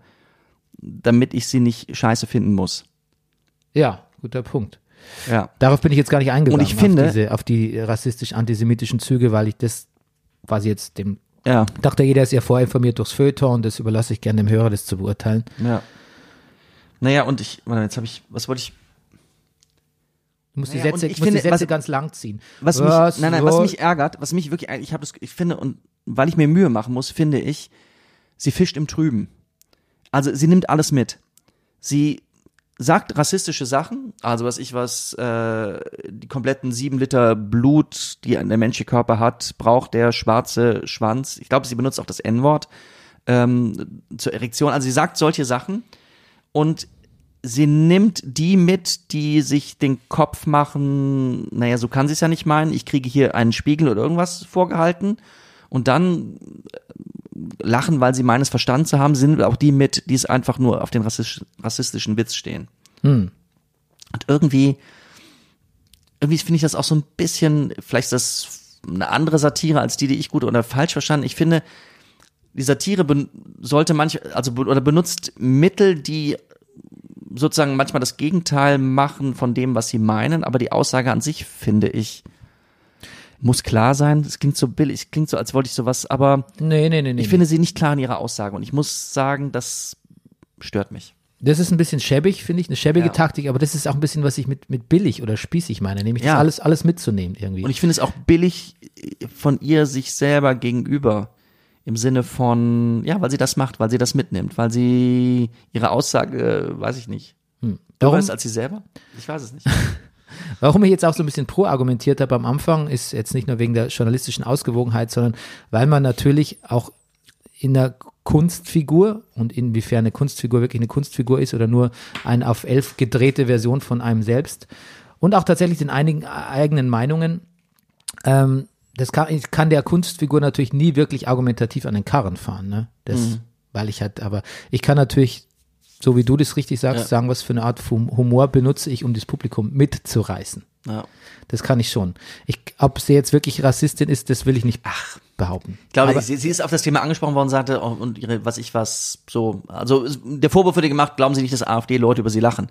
damit ich sie nicht scheiße finden muss. Ja, guter Punkt. Ja. Darauf bin ich jetzt gar nicht eingegangen. Und ich finde- auf, diese, auf die rassistisch-antisemitischen Züge, weil ich das quasi jetzt dem, Ja. dachte jeder ist ja vorinformiert durchs Feuilleton und das überlasse ich gerne dem Hörer, das zu beurteilen. Ja. Naja, und ich, warte, jetzt habe ich, was wollte ich, Du musst Naja, die Sätze, ich musst die finde, Sätze was- ganz lang ziehen. was mich, Was nein, nein, was mich ärgert, was mich wirklich, ich habe das, ich finde, und weil ich mir Mühe machen muss, finde ich, sie fischt im Trüben. Also sie nimmt alles mit. Sie sagt rassistische Sachen, also was ich was, äh, die kompletten sieben Liter Blut, die der menschliche Körper hat, braucht der schwarze Schwanz. Ich glaube, sie benutzt auch das N-Wort ähm, zur Erektion. Also sie sagt solche Sachen und sie nimmt die mit, die sich den Kopf machen, naja, so kann sie es ja nicht meinen, ich kriege hier einen Spiegel oder irgendwas vorgehalten und dann lachen, weil sie meines Verstand zu haben, sind auch die mit, die es einfach nur auf den rassistisch, rassistischen Witz stehen. Hm. Und irgendwie, irgendwie finde ich das auch so ein bisschen, vielleicht ist das eine andere Satire als die, die ich gut oder falsch verstanden. Ich finde, die Satire sollte manch, also oder benutzt Mittel, die sozusagen manchmal das Gegenteil machen von dem, was sie meinen, aber die Aussage an sich, finde ich, muss klar sein. Es klingt so billig, es klingt so, als wollte ich sowas, aber Nee, nee, nee, nee. ich finde sie nicht klar in ihrer Aussage und ich muss sagen, das stört mich. Das ist ein bisschen schäbig, finde ich, eine schäbige Ja. Taktik, aber das ist auch ein bisschen, was ich mit, mit billig oder spießig meine, nämlich Ja. das alles, alles mitzunehmen irgendwie. Und ich finde es auch billig äh, von ihr sich selber gegenüber. Im Sinne von, ja, weil sie das macht, weil sie das mitnimmt, weil sie ihre Aussage, äh, weiß ich nicht. Du Warum, weißt als sie selber? Ich weiß es nicht. warum ich jetzt auch so ein bisschen pro argumentiert habe am Anfang, ist jetzt nicht nur wegen der journalistischen Ausgewogenheit, sondern weil man natürlich auch in der Kunstfigur und inwiefern eine Kunstfigur wirklich eine Kunstfigur ist oder nur eine auf elf gedrehte Version von einem selbst und auch tatsächlich den einigen eigenen Meinungen, ähm, das kann, ich kann der Kunstfigur natürlich nie wirklich argumentativ an den Karren fahren, ne? Das, weil ich halt, aber ich kann natürlich, so wie du das richtig sagst, Ja. sagen, was für eine Art von Humor benutze ich, um das Publikum mitzureißen. Ja. Das kann ich schon. Ich, ob sie jetzt wirklich Rassistin ist, das will ich nicht behaupten. Ich glaube, sie, sie ist auf das Thema angesprochen worden, sagte, oh, und ihre, was ich was, so, also der Vorwurf wurde gemacht, glauben Sie nicht, dass AfD-Leute über sie lachen.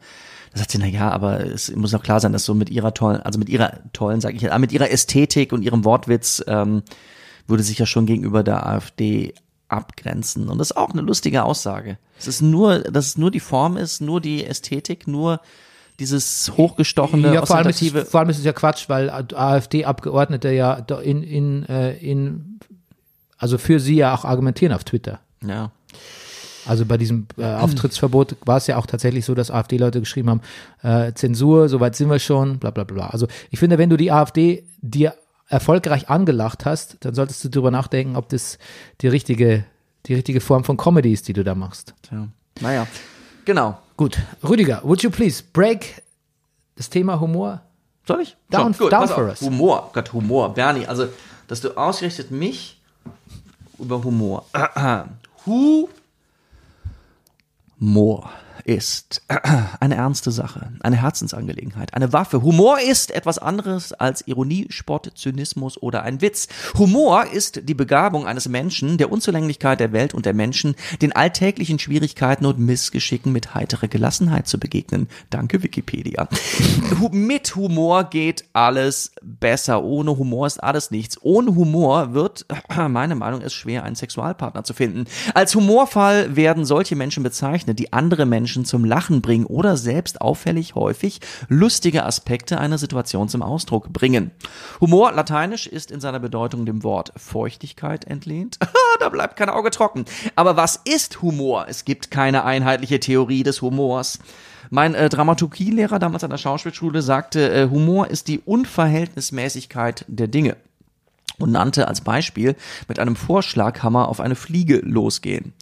Da sagt sie, na ja, aber es muss auch klar sein, dass so mit ihrer tollen, also mit ihrer tollen, sage ich mit ihrer Ästhetik und ihrem Wortwitz ähm, würde sich ja schon gegenüber der AfD abgrenzen. Und das ist auch eine lustige Aussage. Es ist nur, dass es nur die Form ist, nur die Ästhetik, nur dieses hochgestochene, ja, vor allem, ist es, vor allem ist es ja Quatsch, weil AfD-Abgeordnete ja in, in, äh, in, also für sie ja auch argumentieren auf Twitter. ja. Also bei diesem äh, Auftrittsverbot war es ja auch tatsächlich so, dass AfD-Leute geschrieben haben, äh, Zensur, soweit sind wir schon, bla bla bla. Also ich finde, wenn du die AfD dir erfolgreich angelacht hast, dann solltest du drüber nachdenken, ob das die richtige, die richtige Form von Comedy ist, die du da machst. Tja. Naja. Genau. Gut, Rüdiger, would you please break das Thema Humor? Soll ich? Down- gut, down for us. Humor, Gott, Humor. Bernie, also, dass du ausgerechnet mich über Humor. Humor ist eine ernste Sache, eine Herzensangelegenheit, eine Waffe. Humor ist etwas anderes als Ironie, Spott, Zynismus oder ein Witz. Humor ist die Begabung eines Menschen, der Unzulänglichkeit der Welt und der Menschen, den alltäglichen Schwierigkeiten und Missgeschicken mit heiterer Gelassenheit zu begegnen. Danke Wikipedia. Mit Humor geht alles besser. Ohne Humor ist alles nichts. Ohne Humor wird, meine Meinung ist, schwer, einen Sexualpartner zu finden. Als Humorfall werden solche Menschen bezeichnet, die andere Menschen zum Lachen bringen oder selbst auffällig häufig lustige Aspekte einer Situation zum Ausdruck bringen. Humor, lateinisch, ist in seiner Bedeutung dem Wort Feuchtigkeit entlehnt. da bleibt kein Auge trocken. Aber was ist Humor? Es gibt keine einheitliche Theorie des Humors. Mein äh, Dramaturgielehrer damals an der Schauspielschule sagte, äh, Humor ist die Unverhältnismäßigkeit der Dinge und nannte als Beispiel mit einem Vorschlaghammer auf eine Fliege losgehen.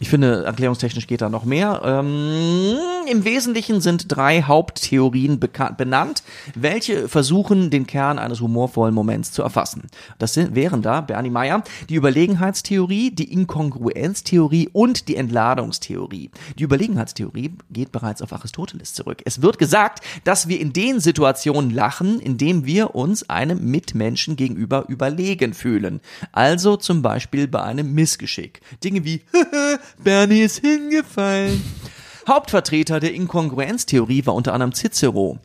Ich finde, erklärungstechnisch geht da noch mehr. Ähm, Im Wesentlichen sind drei Haupttheorien benannt, welche versuchen, den Kern eines humorvollen Moments zu erfassen. Das sind, wären da, Bernie Meyer, die Überlegenheitstheorie, die Inkongruenztheorie und die Entladungstheorie. Die Überlegenheitstheorie geht bereits auf Aristoteles zurück. Es wird gesagt, dass wir in den Situationen lachen, in denen wir uns einem Mitmenschen gegenüber überlegen fühlen. Also zum Beispiel bei einem Missgeschick. Dinge wie, Bernie ist hingefallen. Hauptvertreter der Inkongruenztheorie war unter anderem Cicero.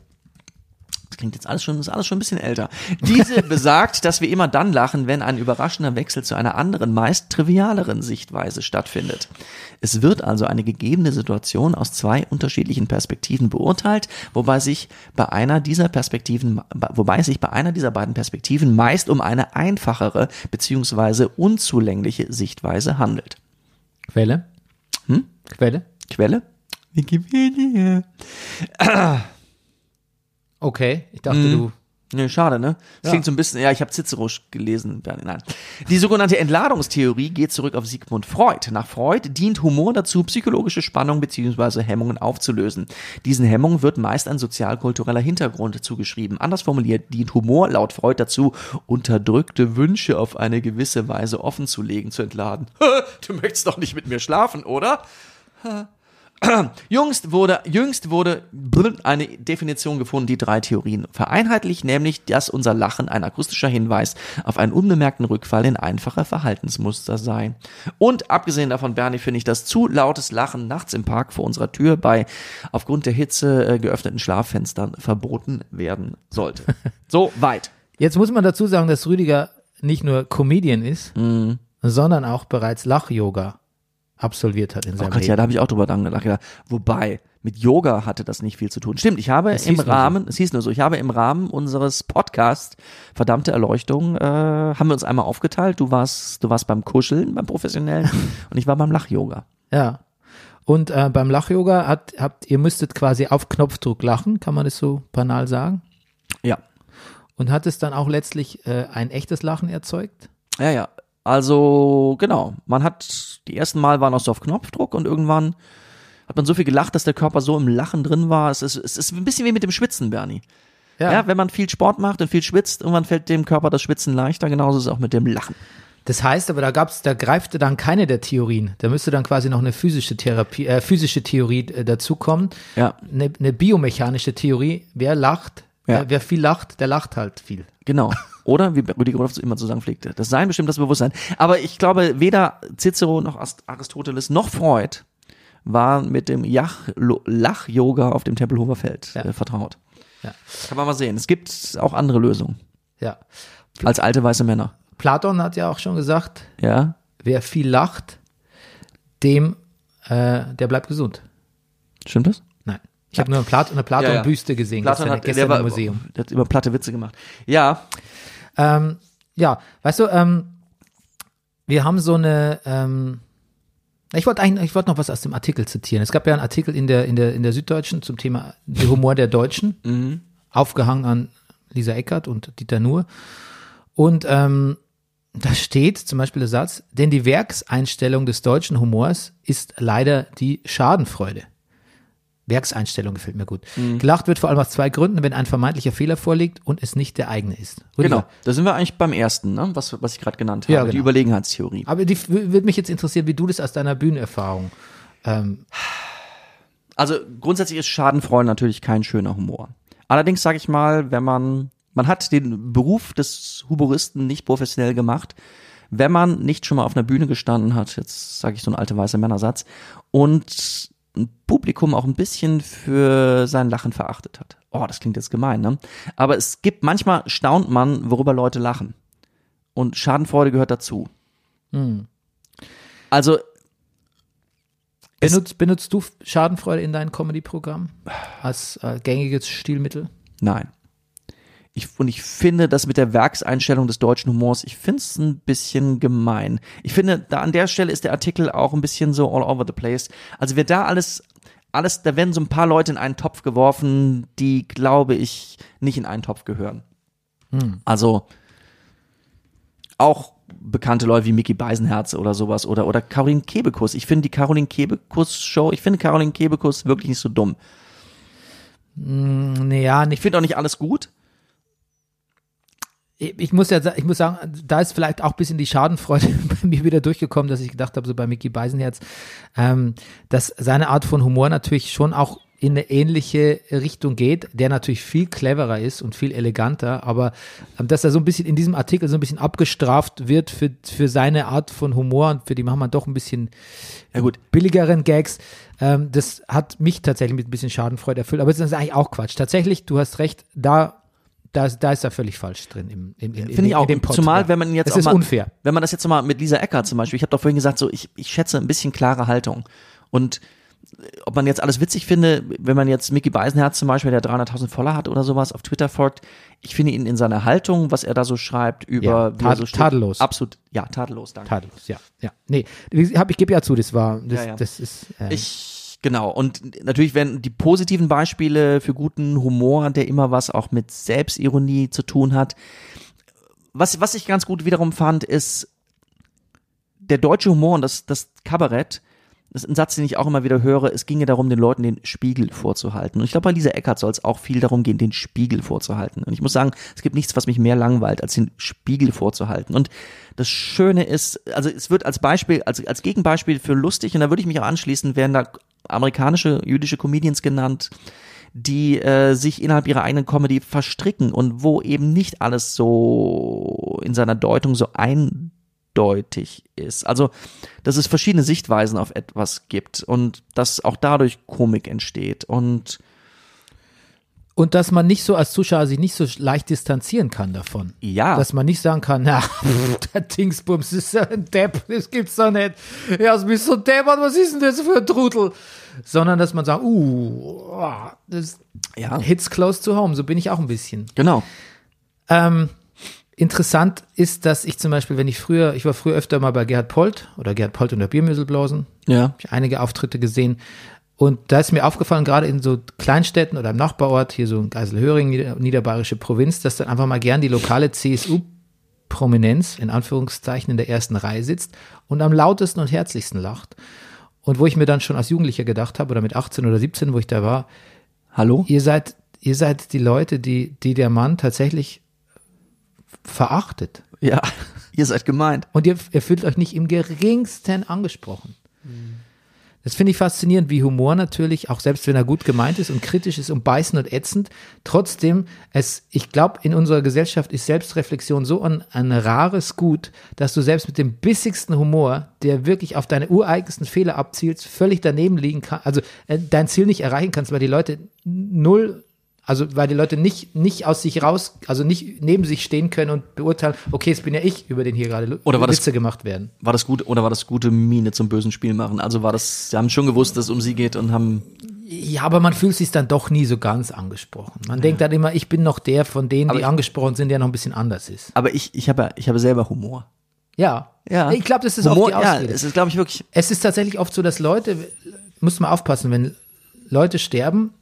Das klingt jetzt alles schon, ist alles schon ein bisschen älter. Diese besagt, dass wir immer dann lachen, wenn ein überraschender Wechsel zu einer anderen, meist trivialeren Sichtweise stattfindet. Es wird also eine gegebene Situation aus zwei unterschiedlichen Perspektiven beurteilt, wobei sich bei einer dieser Perspektiven, wobei es sich bei einer dieser beiden Perspektiven meist um eine einfachere beziehungsweise unzulängliche Sichtweise handelt. Quelle? Hm? Quelle? Quelle? Wikipedia. Okay, ich dachte, Mhm. du Nee, schade, ne? Das klingt so ein bisschen, ja, ich habe Cicero gelesen. Nein. Die sogenannte Entladungstheorie geht zurück auf Sigmund Freud. Nach Freud dient Humor dazu, psychologische Spannung bzw. Hemmungen aufzulösen. Diesen Hemmungen wird meist ein sozialkultureller Hintergrund zugeschrieben. Anders formuliert dient Humor laut Freud dazu, unterdrückte Wünsche auf eine gewisse Weise offenzulegen, zu entladen. Du möchtest doch nicht mit mir schlafen, oder? Jüngst wurde, jüngst wurde eine Definition gefunden, die drei Theorien vereinheitlicht, nämlich, dass unser Lachen ein akustischer Hinweis auf einen unbemerkten Rückfall in einfache Verhaltensmuster sei. Und abgesehen davon, Bernie, finde ich, dass zu lautes Lachen nachts im Park vor unserer Tür bei aufgrund der Hitze äh, geöffneten Schlaffenstern verboten werden sollte. So weit. Jetzt muss man dazu sagen, dass Rüdiger nicht nur Comedian ist, Mhm. sondern auch bereits Lach-Yoga absolviert hat in Oh seinem Gott, Leben. ja, da habe ich auch drüber nachgedacht. Ja. Wobei, mit Yoga hatte das nicht viel zu tun. Stimmt, ich habe Es im Rahmen, es hieß nur so, ich habe im Rahmen unseres Podcasts Verdammte Erleuchtung, äh, haben wir uns einmal aufgeteilt. Du warst, du warst beim Kuscheln, beim Professionellen und ich war beim Lach-Yoga. Ja. Und äh, beim Lach-Yoga hat, habt, ihr müsstet quasi auf Knopfdruck lachen, kann man das so banal sagen? Ja. Und hat es dann auch letztlich äh, ein echtes Lachen erzeugt? Ja, ja. Also, genau. Man hat, die ersten Mal war noch so auf Knopfdruck und irgendwann hat man so viel gelacht, dass der Körper so im Lachen drin war. Es ist, es ist ein bisschen wie mit dem Schwitzen, Bernie. Ja. wenn man viel Sport macht und viel schwitzt, irgendwann fällt dem Körper das Schwitzen leichter. Genauso ist es auch mit dem Lachen. Das heißt aber, da gab's, da greifte dann keine der Theorien. Da müsste dann quasi noch eine physische Therapie, äh, physische Theorie äh, dazukommen. Ja. Eine, eine biomechanische Theorie. Wer lacht, Ja. äh, wer viel lacht, der lacht halt viel. Genau. Oder, wie Rüdiger Rudolph immer zu sagen pflegte, das Sein bestimmt das Bewusstsein. Aber ich glaube, weder Cicero noch Aristoteles noch Freud waren mit dem Lach-Yoga auf dem Tempelhofer Feld Ja. äh, vertraut. Ja. Kann man mal sehen. Es gibt auch andere Lösungen Ja. als alte weiße Männer. Platon hat ja auch schon gesagt, Ja. wer viel lacht, dem, äh, der bleibt gesund. Stimmt das? Nein. Ich habe nur eine, Plat eine Platon-Büste gesehen Platon gestern, hat, gestern im Museum. Der hat über platte Witze gemacht. Ja. Ähm, ja, weißt du, ähm, wir haben so eine, ähm, ich wollte eigentlich, ich wollte noch was aus dem Artikel zitieren. Es gab ja einen Artikel in der, in der, in der Süddeutschen zum Thema der Humor der Deutschen, aufgehangen an Lisa Eckert und Dieter Nuhr. Und ähm, da steht zum Beispiel der Satz, denn die Werkseinstellung des deutschen Humors ist leider die Schadenfreude. Werkseinstellung gefällt mir gut. Gelacht wird vor allem aus zwei Gründen, wenn ein vermeintlicher Fehler vorliegt und es nicht der eigene ist. Rüdiger, Genau. Da sind wir eigentlich beim ersten, ne? was, was ich gerade genannt habe. Ja, Die genau. Überlegenheitstheorie. Aber die würde mich jetzt interessieren, wie du das aus deiner Bühnenerfahrung. Ähm, Also grundsätzlich ist Schadenfreude natürlich kein schöner Humor. Allerdings sage ich mal, wenn man, man hat den Beruf des Humoristen nicht professionell gemacht, wenn man nicht schon mal auf einer Bühne gestanden hat, jetzt sage ich so einen alte weiße Männersatz, und Publikum auch ein bisschen für sein Lachen verachtet hat. Oh, das klingt jetzt gemein, ne? Aber es gibt, manchmal staunt man, worüber Leute lachen. Und Schadenfreude gehört dazu. Also Es- benutzt, benutzt du Schadenfreude in deinem Comedy-Programm als äh, gängiges Stilmittel? Nein. Ich, und ich finde das mit der Werkseinstellung des deutschen Humors, ich finde es ein bisschen gemein. Ich finde, da an der Stelle ist der Artikel auch ein bisschen so all over the place. Also wer da alles, alles, da werden so ein paar Leute in einen Topf geworfen, die, glaube ich, nicht in einen Topf gehören. Also auch bekannte Leute wie Mickey Beisenherz oder sowas oder, oder Caroline Kebekus. Ich finde die Caroline Kebekus Show, ich finde Caroline Kebekus wirklich nicht so dumm. Naja, Ich finde auch nicht alles gut. Ich muss ja, ich muss sagen, da ist vielleicht auch ein bisschen die Schadenfreude bei mir wieder durchgekommen, dass ich gedacht habe, so bei Mickey Beisenherz, ähm, dass seine Art von Humor natürlich schon auch in eine ähnliche Richtung geht, der natürlich viel cleverer ist und viel eleganter, aber ähm, dass er so ein bisschen in diesem Artikel so ein bisschen abgestraft wird für, für seine Art von Humor und für die machen wir doch ein bisschen Ja gut, billigeren Gags. Ähm, das hat mich tatsächlich mit ein bisschen Schadenfreude erfüllt. Aber das ist eigentlich auch Quatsch. Tatsächlich, du hast recht, da, da, ist- da ist er völlig falsch drin. Im, im, im, Finde ich auch. Pod, Zumal, wenn man jetzt Es auch ist mal, unfair. Wenn man das jetzt mal mit Lisa Eckert zum Beispiel, ich habe doch vorhin gesagt, so ich, ich schätze ein bisschen klare Haltung. Und äh, ob man jetzt alles witzig finde, wenn man jetzt Mickey Beisenherz zum Beispiel, der 300.000 Follower hat oder sowas, auf Twitter folgt, ich finde ihn in seiner Haltung, was er da so schreibt, über Ja, tad- so steht, tadellos. Absolut, ja, tadellos, danke. Tadellos, ja. ja. Nee, hab, ich gebe ja zu, das war, das, Ja, ja. das ist, äh, Ich Genau, und natürlich werden die positiven Beispiele für guten Humor, der immer was auch mit Selbstironie zu tun hat. Was, was ich ganz gut wiederum fand, ist der deutsche Humor und das, das Kabarett. Das ist ein Satz, den ich auch immer wieder höre. Es ginge darum, den Leuten den Spiegel vorzuhalten. Und ich glaube, bei Lisa Eckert soll es auch viel darum gehen, den Spiegel vorzuhalten. Und ich muss sagen, es gibt nichts, was mich mehr langweilt, als den Spiegel vorzuhalten. Und das Schöne ist, also es wird als Beispiel, als, als Gegenbeispiel für lustig, und da würde ich mich auch anschließen, werden da amerikanische jüdische Comedians genannt, die äh, sich innerhalb ihrer eigenen Comedy verstricken und wo eben nicht alles so in seiner Deutung so eindeutig ist. Also, dass es verschiedene Sichtweisen auf etwas gibt und dass auch dadurch Komik entsteht und Und dass man nicht so als Zuschauer sich nicht so leicht distanzieren kann davon. Ja. Dass man nicht sagen kann, na, der Dingsbums ist ja ein Depp, das gibt's doch nicht. Ja, du bist so deppert, was ist denn das für ein Trudel? Sondern, dass man sagt, uh, oh, das Ja. hits close to home, so bin ich auch ein bisschen. genau. Ähm, interessant ist, dass ich zum Beispiel, wenn ich früher, ich war früher öfter mal bei Gerhard Polt oder Gerhard Polt und der Biermüsselblasen, Ja. habe ich einige Auftritte gesehen. Und da ist mir aufgefallen, gerade in so Kleinstädten oder im Nachbarort, hier so in Geiselhöring, Nieder niederbayerische Provinz, dass dann einfach mal gern die lokale CSU-Prominenz, in Anführungszeichen, in der ersten Reihe sitzt und am lautesten und herzlichsten lacht. Und wo ich mir dann schon als Jugendlicher gedacht habe, oder mit 18 oder 17, wo ich da war, Hallo? ihr seid, ihr seid die Leute, die, die der Mann tatsächlich verachtet. Ja. Ihr seid gemeint. Und ihr, ihr fühlt euch nicht im geringsten angesprochen. Das finde ich faszinierend, wie Humor natürlich, auch selbst wenn er gut gemeint ist und kritisch ist und beißend und ätzend, trotzdem, es, ich glaube, in unserer Gesellschaft ist Selbstreflexion so ein, ein rares Gut, dass du selbst mit dem bissigsten Humor, der wirklich auf deine ureigensten Fehler abzielt, völlig daneben liegen kann, also äh, dein Ziel nicht erreichen kannst, weil die Leute null also weil die Leute nicht, nicht aus sich raus, also nicht neben sich stehen können und beurteilen, okay, es bin ja ich, über den hier gerade Oder war das- Witze gemacht werden. War das gut oder war das gute Miene zum bösen Spiel machen? Also war das, sie haben schon gewusst, dass es um sie geht und haben, Ja, aber man fühlt sich dann doch nie so ganz angesprochen. Man denkt dann immer, ich bin noch der von denen, Aber die ich- angesprochen sind, der noch ein bisschen anders ist. aber ich, ich habe, ich habe selber Humor. Ja. Ja. Ich glaube, das ist Humor, oft die ja, Ausrede. es ist, glaube ich, wirklich, Es ist tatsächlich oft so, dass Leute, muss man aufpassen, wenn Leute sterben,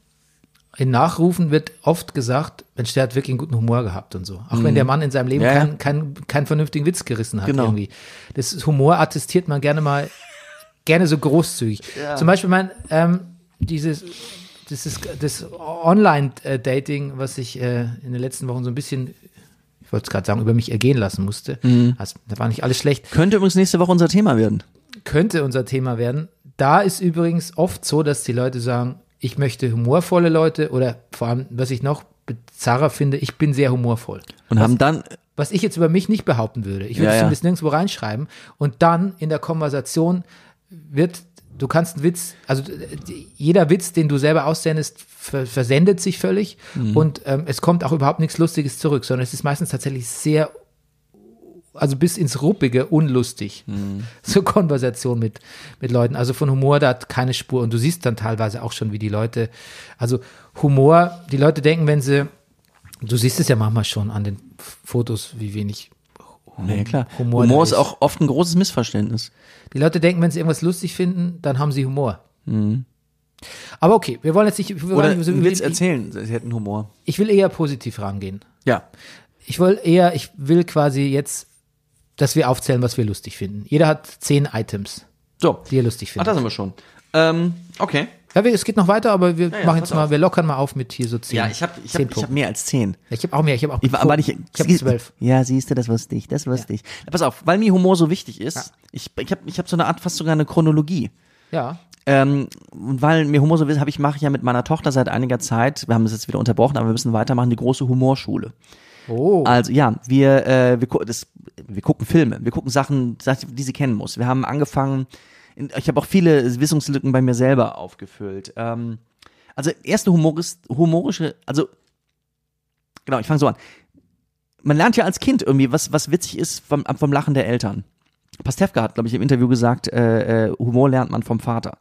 in Nachrufen wird oft gesagt, Mensch, der hat wirklich einen guten Humor gehabt und so. Auch wenn der Mann in seinem Leben Mhm. Ja, ja. keinen kein, keinen vernünftigen Witz gerissen hat Genau. irgendwie. Das Humor attestiert man gerne mal, gerne so großzügig. Zum Beispiel mein, ähm, dieses, das ist das Online-Dating, was ich äh, in den letzten Wochen so ein bisschen, ich wollte es gerade sagen, über mich ergehen lassen musste. Mhm. Also, da war nicht alles schlecht könnte übrigens nächste Woche unser Thema werden. könnte unser Thema werden. Da ist übrigens oft so, dass die Leute sagen, ich möchte humorvolle Leute oder vor allem, was ich noch bizarrer finde, ich bin sehr humorvoll. Und haben dann, Was ich jetzt über mich nicht behaupten würde. Ich würde Ja, es ja. zumindest nirgendwo reinschreiben. Und dann in der Konversation wird, du kannst einen Witz, also jeder Witz, den du selber aussendest, ver versendet sich völlig. Mhm. Und ähm, es kommt auch überhaupt nichts Lustiges zurück, sondern es ist meistens tatsächlich sehr, also bis ins Ruppige unlustig. Mhm. So Konversation mit, mit Leuten. Also von Humor, da hat keine Spur. Und du siehst dann teilweise auch schon, wie die Leute, also Humor, die Leute denken, wenn sie, du siehst es ja manchmal schon an den Fotos, wie wenig nee, klar, Humor Humor, ist ist. auch oft ein großes Missverständnis. Die Leute denken, wenn sie irgendwas lustig finden, dann haben sie Humor. Mhm. Aber okay, wir wollen jetzt nicht, wir Oder wollen nicht so- Witz ich, erzählen, sie hätten Humor. ich will eher positiv rangehen. Ja. Ich will eher, ich will quasi jetzt, dass wir aufzählen, was wir lustig finden. Jeder hat zehn Items, So. die er lustig Ach, findet. da sind wir schon. Ähm, okay. ja, wir, es geht noch weiter, aber wir ja, machen pass jetzt mal, auf. wir lockern mal auf mit hier so zehn. Ja, ich habe ich hab, ich hab mehr als zehn. Ja, ich habe auch mehr, ich habe auch Ich war, aber nicht, ich habe zwölf. Ja, siehst du, das wusste ich, das wusste ich. Pass auf, weil mir Humor so wichtig ist, Ja. ich, ich habe ich hab so eine Art, fast sogar eine Chronologie. Ja. Ähm, und weil mir Humor so wichtig habe ich mache ich ja mit meiner Tochter seit einiger Zeit, wir haben das jetzt wieder unterbrochen, aber wir müssen weitermachen, die große Humorschule. Oh. Also ja, wir, äh, wir, gu das, wir gucken Filme, wir gucken Sachen, die sie kennen muss. Wir haben angefangen, ich habe auch viele Wissungslücken bei mir selber aufgefüllt. Ähm, also erste humorist, humorische, also genau, ich fange so an. Man lernt ja als Kind irgendwie, was, was witzig ist vom, vom Lachen der Eltern. Pastewka hat, glaube ich, im Interview gesagt, äh, äh, Humor lernt man vom Vater.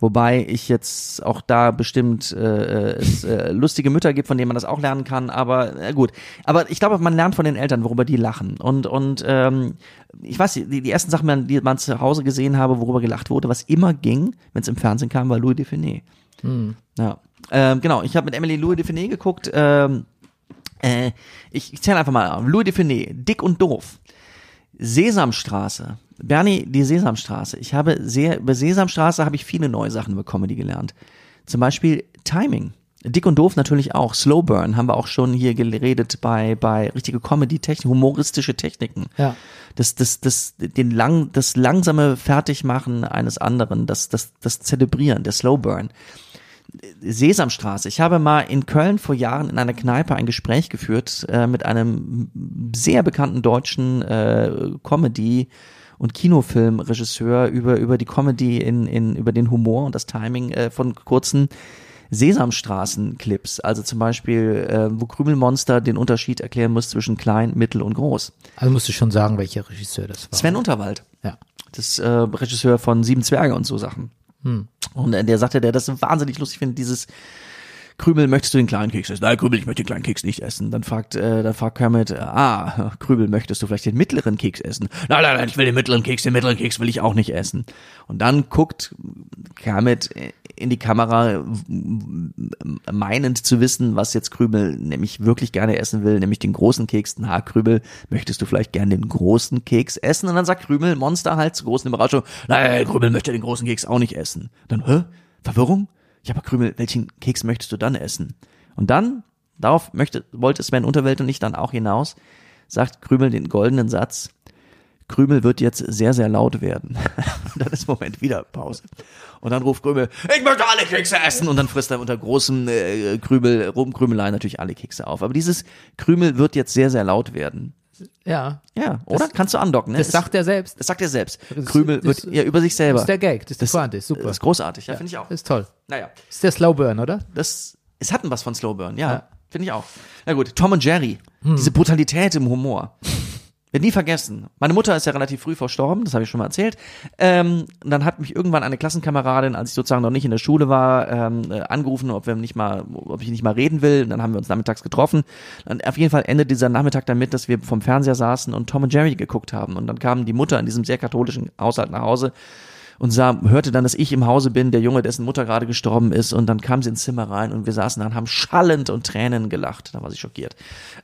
Wobei ich jetzt auch da bestimmt äh, es äh, lustige Mütter gibt, von denen man das auch lernen kann. Aber äh, gut. Aber ich glaube, man lernt von den Eltern, worüber die lachen. Und und ähm, ich weiß, die, die ersten Sachen, die man zu Hause gesehen habe, worüber gelacht wurde, was immer ging, wenn es im Fernsehen kam, war Louis Define. Ja, ähm, genau. Ich habe mit Emily Louis Define geguckt. Ähm, äh, ich ich zähle einfach mal auf. Louis Define, dick und doof. Sesamstraße. Bernie, die Sesamstraße. Ich habe sehr, über Sesamstraße habe ich viele neue Sachen über Comedy gelernt. Zum Beispiel Timing. Dick und doof natürlich auch. Slow Burn haben wir auch schon hier geredet bei, bei richtige Comedy-Technik, humoristische Techniken. Ja. Das, das, das, den lang, das langsame Fertigmachen eines anderen, das, das, das Zelebrieren, der Slow Burn. Sesamstraße. Ich habe mal in Köln vor Jahren in einer Kneipe ein Gespräch geführt äh, mit einem sehr bekannten deutschen äh, Comedy- und Kinofilmregisseur über über die Comedy in, in über den Humor und das Timing äh, von kurzen Sesamstraßen-Clips. Also zum Beispiel, äh, wo Krümelmonster den Unterschied erklären muss zwischen klein, mittel und groß. Also musst du schon sagen, welcher Regisseur das war. Sven Unterwald Ja. das äh, Regisseur von Sieben Zwerge und so Sachen. Und äh, der sagte, der das wahnsinnig lustig findet, dieses Krümel, möchtest du den kleinen Keks essen? Nein, Krümel, ich möchte den kleinen Keks nicht essen. Dann fragt, äh, dann fragt Kermit, äh, ah, Krümel, möchtest du vielleicht den mittleren Keks essen? Nein, nein, nein, ich will den mittleren Keks, den mittleren Keks will ich auch nicht essen. Und dann guckt Kermit in die Kamera, meinend zu wissen, was jetzt Krümel nämlich wirklich gerne essen will, nämlich den großen Keks. Na, Krümel, möchtest du vielleicht gerne den großen Keks essen? Und dann sagt Krümel, Monster halt zur großen Überraschung, nein, Krümel möchte den großen Keks auch nicht essen. Dann, hä? Verwirrung? Ja, aber Krümel, welchen Keks möchtest du dann essen? Und dann, darauf möchte, wollte Sven Unterwelt und ich dann auch hinaus, sagt Krümel den goldenen Satz, Krümel wird jetzt sehr, sehr laut werden. Und dann ist Moment wieder Pause. Und dann ruft Krümel, ich möchte alle Kekse essen. Und dann frisst er unter großem äh, Krümel, Rumkrümelei natürlich alle Kekse auf. Aber dieses Krümel wird jetzt sehr, sehr laut werden. Ja. Ja, oder? Kannst du andocken, ne? Das sagt er selbst. das sagt er selbst. Das- Krümel das- wird ja über sich selber. Das ist der Gag, das ist Das- ist super. Das ist großartig, ja, finde ich auch. Das ist toll. Naja, Das ist der Slow Burn, oder? das, es hatten was von Slow Burn, ja. Ja. Finde ich auch. Na gut, Tom und Jerry. Diese Brutalität im Humor. Wird nie vergessen. Meine Mutter ist ja relativ früh verstorben, das habe ich schon mal erzählt. Ähm, dann hat mich irgendwann eine Klassenkameradin, als ich sozusagen noch nicht in der Schule war, ähm, äh, angerufen, ob wir nicht mal, ob ich nicht mal reden will. Und dann haben wir uns nachmittags getroffen. Und auf jeden Fall endet dieser Nachmittag damit, dass wir vom Fernseher saßen und Tom und Jerry geguckt haben. Und dann kam die Mutter in diesem sehr katholischen Haushalt nach Hause und sah, hörte dann, dass ich im Hause bin, der Junge, dessen Mutter gerade gestorben ist. Und dann kam sie ins Zimmer rein und wir saßen da und haben schallend und Tränen gelacht. Da war sie schockiert.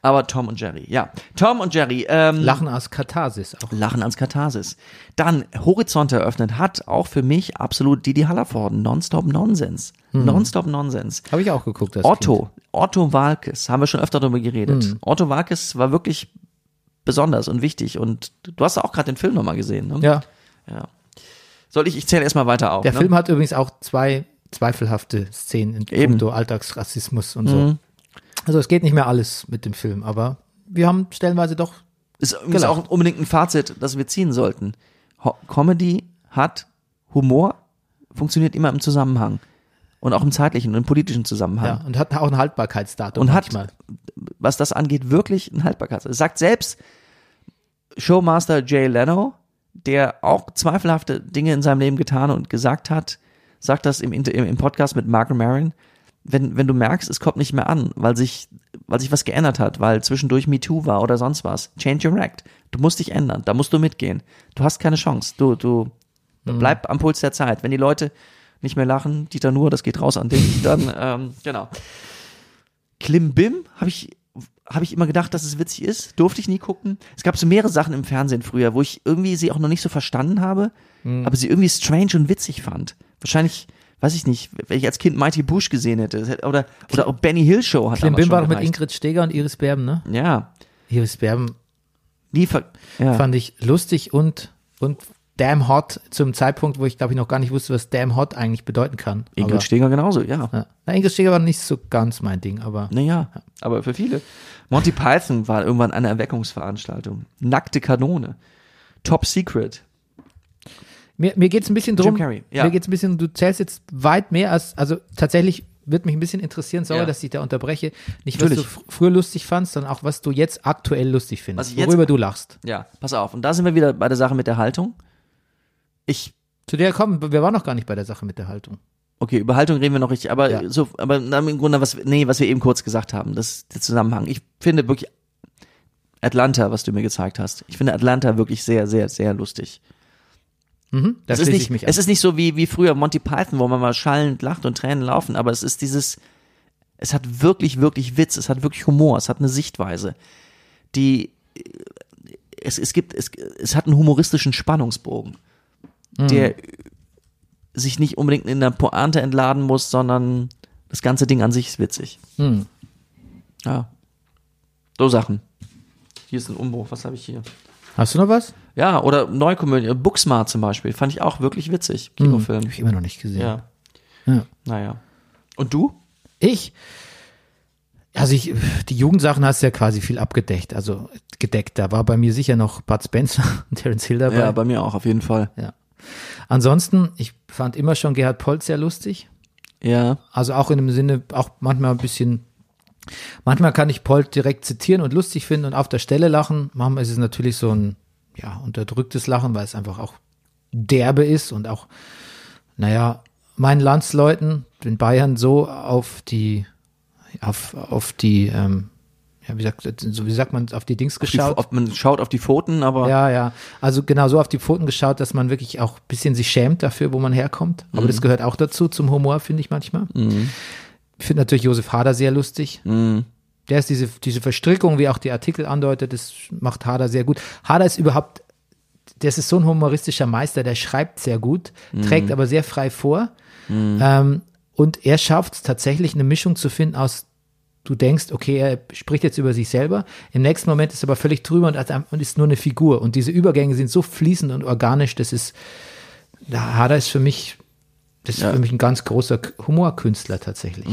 Aber Tom und Jerry, ja. Tom und Jerry, ähm, Lachen aus Katharsis auch. Lachen als Katharsis. Dann Horizont eröffnet hat auch für mich absolut Didi Hallervorden. Nonstop Nonsens. Nonstop Nonsens. Habe ich auch geguckt. als Otto, Otto Walkes, haben wir schon öfter darüber geredet. Otto Walkes war wirklich besonders und wichtig und du hast auch gerade den Film nochmal gesehen. Ne? Kind. Ja. ja. Soll ich, ich zähle erstmal weiter auf. Der ne? Film hat übrigens auch zwei zweifelhafte Szenen in Eben. puncto Alltagsrassismus und so. Mhm. Also es geht nicht mehr alles mit dem Film, aber wir haben stellenweise doch ist Gelacht. auch unbedingt ein Fazit, das wir ziehen sollten. Ho Comedy hat Humor, funktioniert immer im Zusammenhang. Und auch im zeitlichen und im politischen Zusammenhang. ja, und hat auch ein Haltbarkeitsdatum und hat, manchmal. was das angeht, wirklich ein Haltbarkeits. Es sagt selbst Showmaster Jay Leno, der auch zweifelhafte Dinge in seinem Leben getan und gesagt hat, sagt das im, im, Podcast mit Mark Maron, wenn, wenn du merkst, es kommt nicht mehr an, weil sich, weil sich was geändert hat, weil zwischendurch MeToo war oder sonst was. Change your act. Du musst dich ändern, da musst du mitgehen. Du hast keine Chance. Du, du bleib am Puls der Zeit. Wenn die Leute nicht mehr lachen, Dieter Nuhr, das geht raus an dich, dann, ähm, genau. Klimbim habe ich habe ich immer gedacht, dass es witzig ist. Durfte ich nie gucken. Es gab so mehrere Sachen im Fernsehen früher, wo ich irgendwie sie auch noch nicht so verstanden habe, aber sie irgendwie strange und witzig fand. Wahrscheinlich, weiß ich nicht, wenn ich als Kind Mighty Bush gesehen hätte. Oder, oder auch Benny Hill Show hat Klim damals Bim war doch mit. Ingrid Steger und Iris Berben, ne? Ja, Iris Berben ver ja. fand ich lustig und, und damn hot zum Zeitpunkt, wo ich glaube ich noch gar nicht wusste, was damn hot eigentlich bedeuten kann. Ingrid aber, Steger genauso, ja. ja. Na, Ingrid Steger war nicht so ganz mein Ding, aber Naja, aber für viele. Monty Python war irgendwann eine Erweckungsveranstaltung. Nackte Kanone. Top Secret. Mir, mir geht es ein bisschen drum, Carrey, ja. mir geht's ein bisschen, du zählst jetzt weit mehr als, also tatsächlich wird mich ein bisschen interessieren, sorry, Ja. dass ich da unterbreche, nicht was Natürlich. du fr- früher lustig fandst, sondern auch was du jetzt aktuell lustig findest, ich jetzt- worüber du lachst. Ja, pass auf. Und da sind wir wieder bei der Sache mit der Haltung. Ich Zu der kommen, wir waren noch gar nicht bei der Sache mit der Haltung. Okay, über Haltung reden wir noch richtig, aber Ja. so, aber im Grunde, was, nee, was wir eben kurz gesagt haben, das ist der Zusammenhang. Ich finde wirklich Atlanta, was du mir gezeigt hast. Ich finde Atlanta wirklich sehr, sehr, sehr lustig. Mhm, da es ist nicht, ich mich es ist nicht so wie, wie früher Monty Python, wo man mal schallend lacht und Tränen laufen, aber es ist dieses, es hat wirklich, wirklich Witz, es hat wirklich Humor, es hat eine Sichtweise, die, es, es gibt, es, es hat einen humoristischen Spannungsbogen, der sich nicht unbedingt in der Pointe entladen muss, sondern das ganze Ding an sich ist witzig. Hm. Ja. So Sachen. Hier ist ein Umbruch, was habe ich hier? Hast du noch was? Ja, oder Neukomödie, Booksmart zum Beispiel, fand ich auch wirklich witzig, Kinofilm. Hab ich immer noch nicht gesehen. Ja, Ja. naja. Und du? Ich? Also ich, die Jugendsachen hast du ja quasi viel abgedeckt, also gedeckt. Da war bei mir sicher noch Bud Spencer und Terence Hill dabei. Ja, bei mir auch, auf jeden Fall. Ja. Ansonsten, ich fand immer schon Gerhard Polt sehr lustig. Ja, Also auch in dem Sinne, auch manchmal ein bisschen, manchmal kann ich Polt direkt zitieren und lustig finden und auf der Stelle lachen. Manchmal ist es natürlich so ein, ja, unterdrücktes Lachen, weil es einfach auch derbe ist und auch, naja, meinen Landsleuten, den Bayern so auf die, auf, auf die, ähm, ja, wie sagt, so wie sagt man, auf die Dings die, geschaut. auf, man schaut auf die Pfoten, aber Ja, ja. Also genau so auf die Pfoten geschaut, dass man wirklich auch ein bisschen sich schämt dafür, wo man herkommt. Aber das gehört auch dazu, zum Humor, finde ich manchmal. Ich finde natürlich Josef Hader sehr lustig. Der ist diese, diese Verstrickung, wie auch die Artikel andeutet, das macht Hader sehr gut. Hader ist überhaupt, das ist so ein humoristischer Meister, der schreibt sehr gut, trägt aber sehr frei vor. Ähm, und er schafft es tatsächlich, eine Mischung zu finden aus du denkst, okay, er spricht jetzt über sich selber. Im nächsten Moment ist er aber völlig drüber und, und ist nur eine Figur. Und diese Übergänge sind so fließend und organisch, das ist, Hader ist für mich, das ist Ja. für mich ein ganz großer Humorkünstler tatsächlich.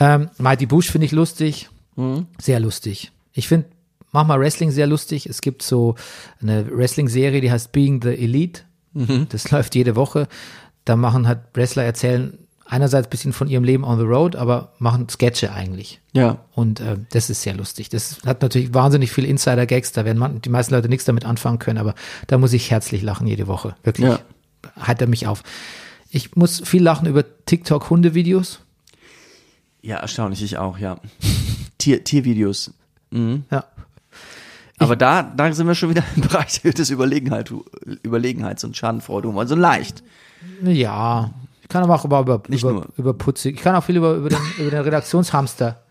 Ähm, Mighty Bush finde ich lustig, sehr lustig. Ich finde manchmal Wrestling sehr lustig. Es gibt so eine Wrestling-Serie, die heißt Being the Elite. Das läuft jede Woche. Da machen halt Wrestler erzählen einerseits ein bisschen von ihrem Leben on the road, aber machen Sketche eigentlich. ja, Und äh, das ist sehr lustig. Das hat natürlich wahnsinnig viele Insider-Gags, da werden man, die meisten Leute nichts damit anfangen können, aber da muss ich herzlich lachen jede Woche. Wirklich. Ja. Heitert mich auf. Ich muss viel lachen über TikTok-Hundevideos. ja, erstaunlich, ich auch, ja. Tier, Tiervideos. Ja. Aber da, da sind wir schon wieder im Bereich des Überlegenheit, Überlegenheits- und Schadenfreude, also leicht. Ja. Ich kann aber auch über, über, Nicht über, nur. über putzig. Ich kann auch viel über, über, den, über den Redaktionshamster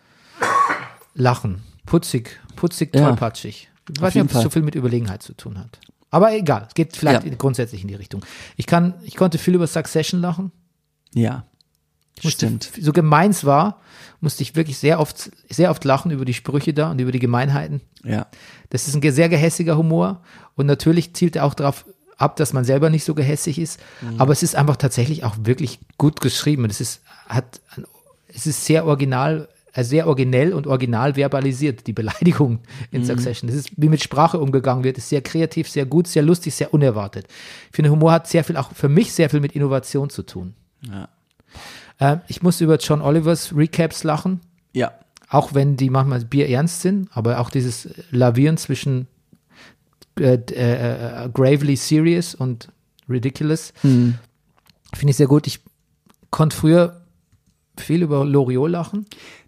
lachen. Putzig, putzig, tollpatschig. Ich weiß nicht, ob Fall. so viel mit Überlegenheit zu tun hat. Aber egal, es geht vielleicht Ja. grundsätzlich in die Richtung. Ich kann, ich konnte viel über Succession lachen. Ja. musste, Stimmt. so gemeins war, musste ich wirklich sehr oft, sehr oft lachen über die Sprüche da und über die Gemeinheiten. Ja. Das ist ein sehr gehässiger Humor und natürlich zielt er auch darauf ab, dass man selber nicht so gehässig ist. Aber es ist einfach tatsächlich auch wirklich gut geschrieben. Es ist, hat, es ist sehr original, sehr originell und original verbalisiert, die Beleidigung in Succession. Das ist, wie mit Sprache umgegangen wird, ist sehr kreativ, sehr gut, sehr lustig, sehr unerwartet. Ich finde, Humor hat sehr viel, auch für mich sehr viel mit Innovation zu tun. Ja. Ähm, ich muss über John Olivers Recaps lachen, Ja. auch wenn die manchmal bierernst sind, aber auch dieses Lavieren zwischen äh, äh, äh, gravely serious und ridiculous Hm. finde ich sehr gut. Ich konnte früher viel über Loriot lachen.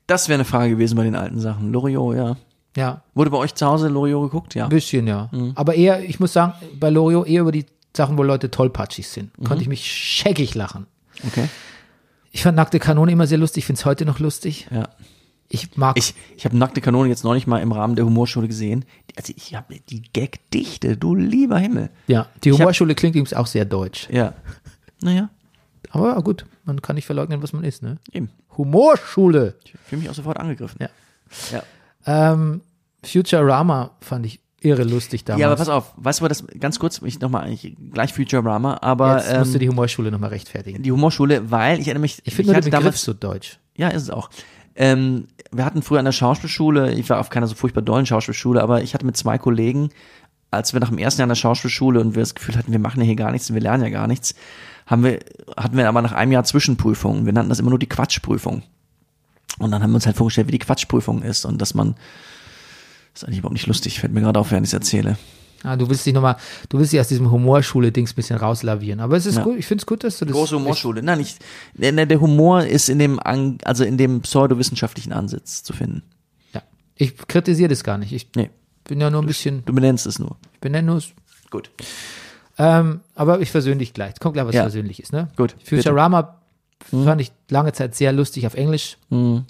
Das wäre eine Frage gewesen bei den alten Sachen. Loriot, ja. Ja, Wurde bei euch zu Hause Loriot geguckt? Ja. ein bisschen, ja. Mhm. Aber eher, ich muss sagen, bei Loriot eher über die Sachen, wo Leute tollpatschig sind. Mhm. Konnte ich mich scheckig lachen. Okay. Ich fand Nackte Kanone immer sehr lustig, finde es heute noch lustig. Ja. Ich mag Ich, ich habe Nackte Kanone jetzt noch nicht mal im Rahmen der Humorschule gesehen. Also ich habe die Gagdichte, du lieber Himmel. Ja, die Ich hab- Humorschule klingt übrigens auch sehr deutsch. Ja. Naja, Aber gut, man kann nicht verleugnen, was man ist, ne? eben. Humorschule. Ich fühle mich auch sofort angegriffen. Ja. Ja. Ähm, Futurama fand ich irre lustig damals. Ja, aber pass auf, weißt du, was das ganz kurz, ich nochmal, ich, gleich Futurama, aber Jetzt musst du ähm, die Humorschule nochmal rechtfertigen. die Humorschule, weil ich erinnere mich, Ich finde den Begriff damals, so deutsch. ja, ist es auch. Ähm, wir hatten früher an der Schauspielschule, ich war auf keiner so furchtbar dollen Schauspielschule, aber ich hatte mit zwei Kollegen, als wir nach dem ersten Jahr an der Schauspielschule und wir das Gefühl hatten, wir machen ja hier gar nichts und wir lernen ja gar nichts, haben wir, hatten wir aber nach einem Jahr Zwischenprüfungen. Wir nannten das immer nur die Quatschprüfung. Und dann haben wir uns halt vorgestellt, wie die Quatschprüfung ist und dass man, das ist eigentlich überhaupt nicht lustig, fällt mir gerade auf, während ich es erzähle. Ja, du willst dich nochmal, du willst dich aus diesem Humorschule-Dings ein bisschen rauslavieren. Aber es ist Ja. gut, ich finde es gut, dass du das. Große Humorschule. Nein, nicht, der, der Humor ist in dem, also in dem pseudowissenschaftlichen Ansatz zu finden. Ja. Ich kritisiere das gar nicht. Ich Nee, bin ja nur ein bisschen, du benennst es nur. ich ja nur, Gut. Ähm, aber ich versöhne dich gleich. Kommt gleich was Ja. Versöhnliches, ne? Gut, Futurama fand ich lange Zeit sehr lustig auf Englisch. Mhm.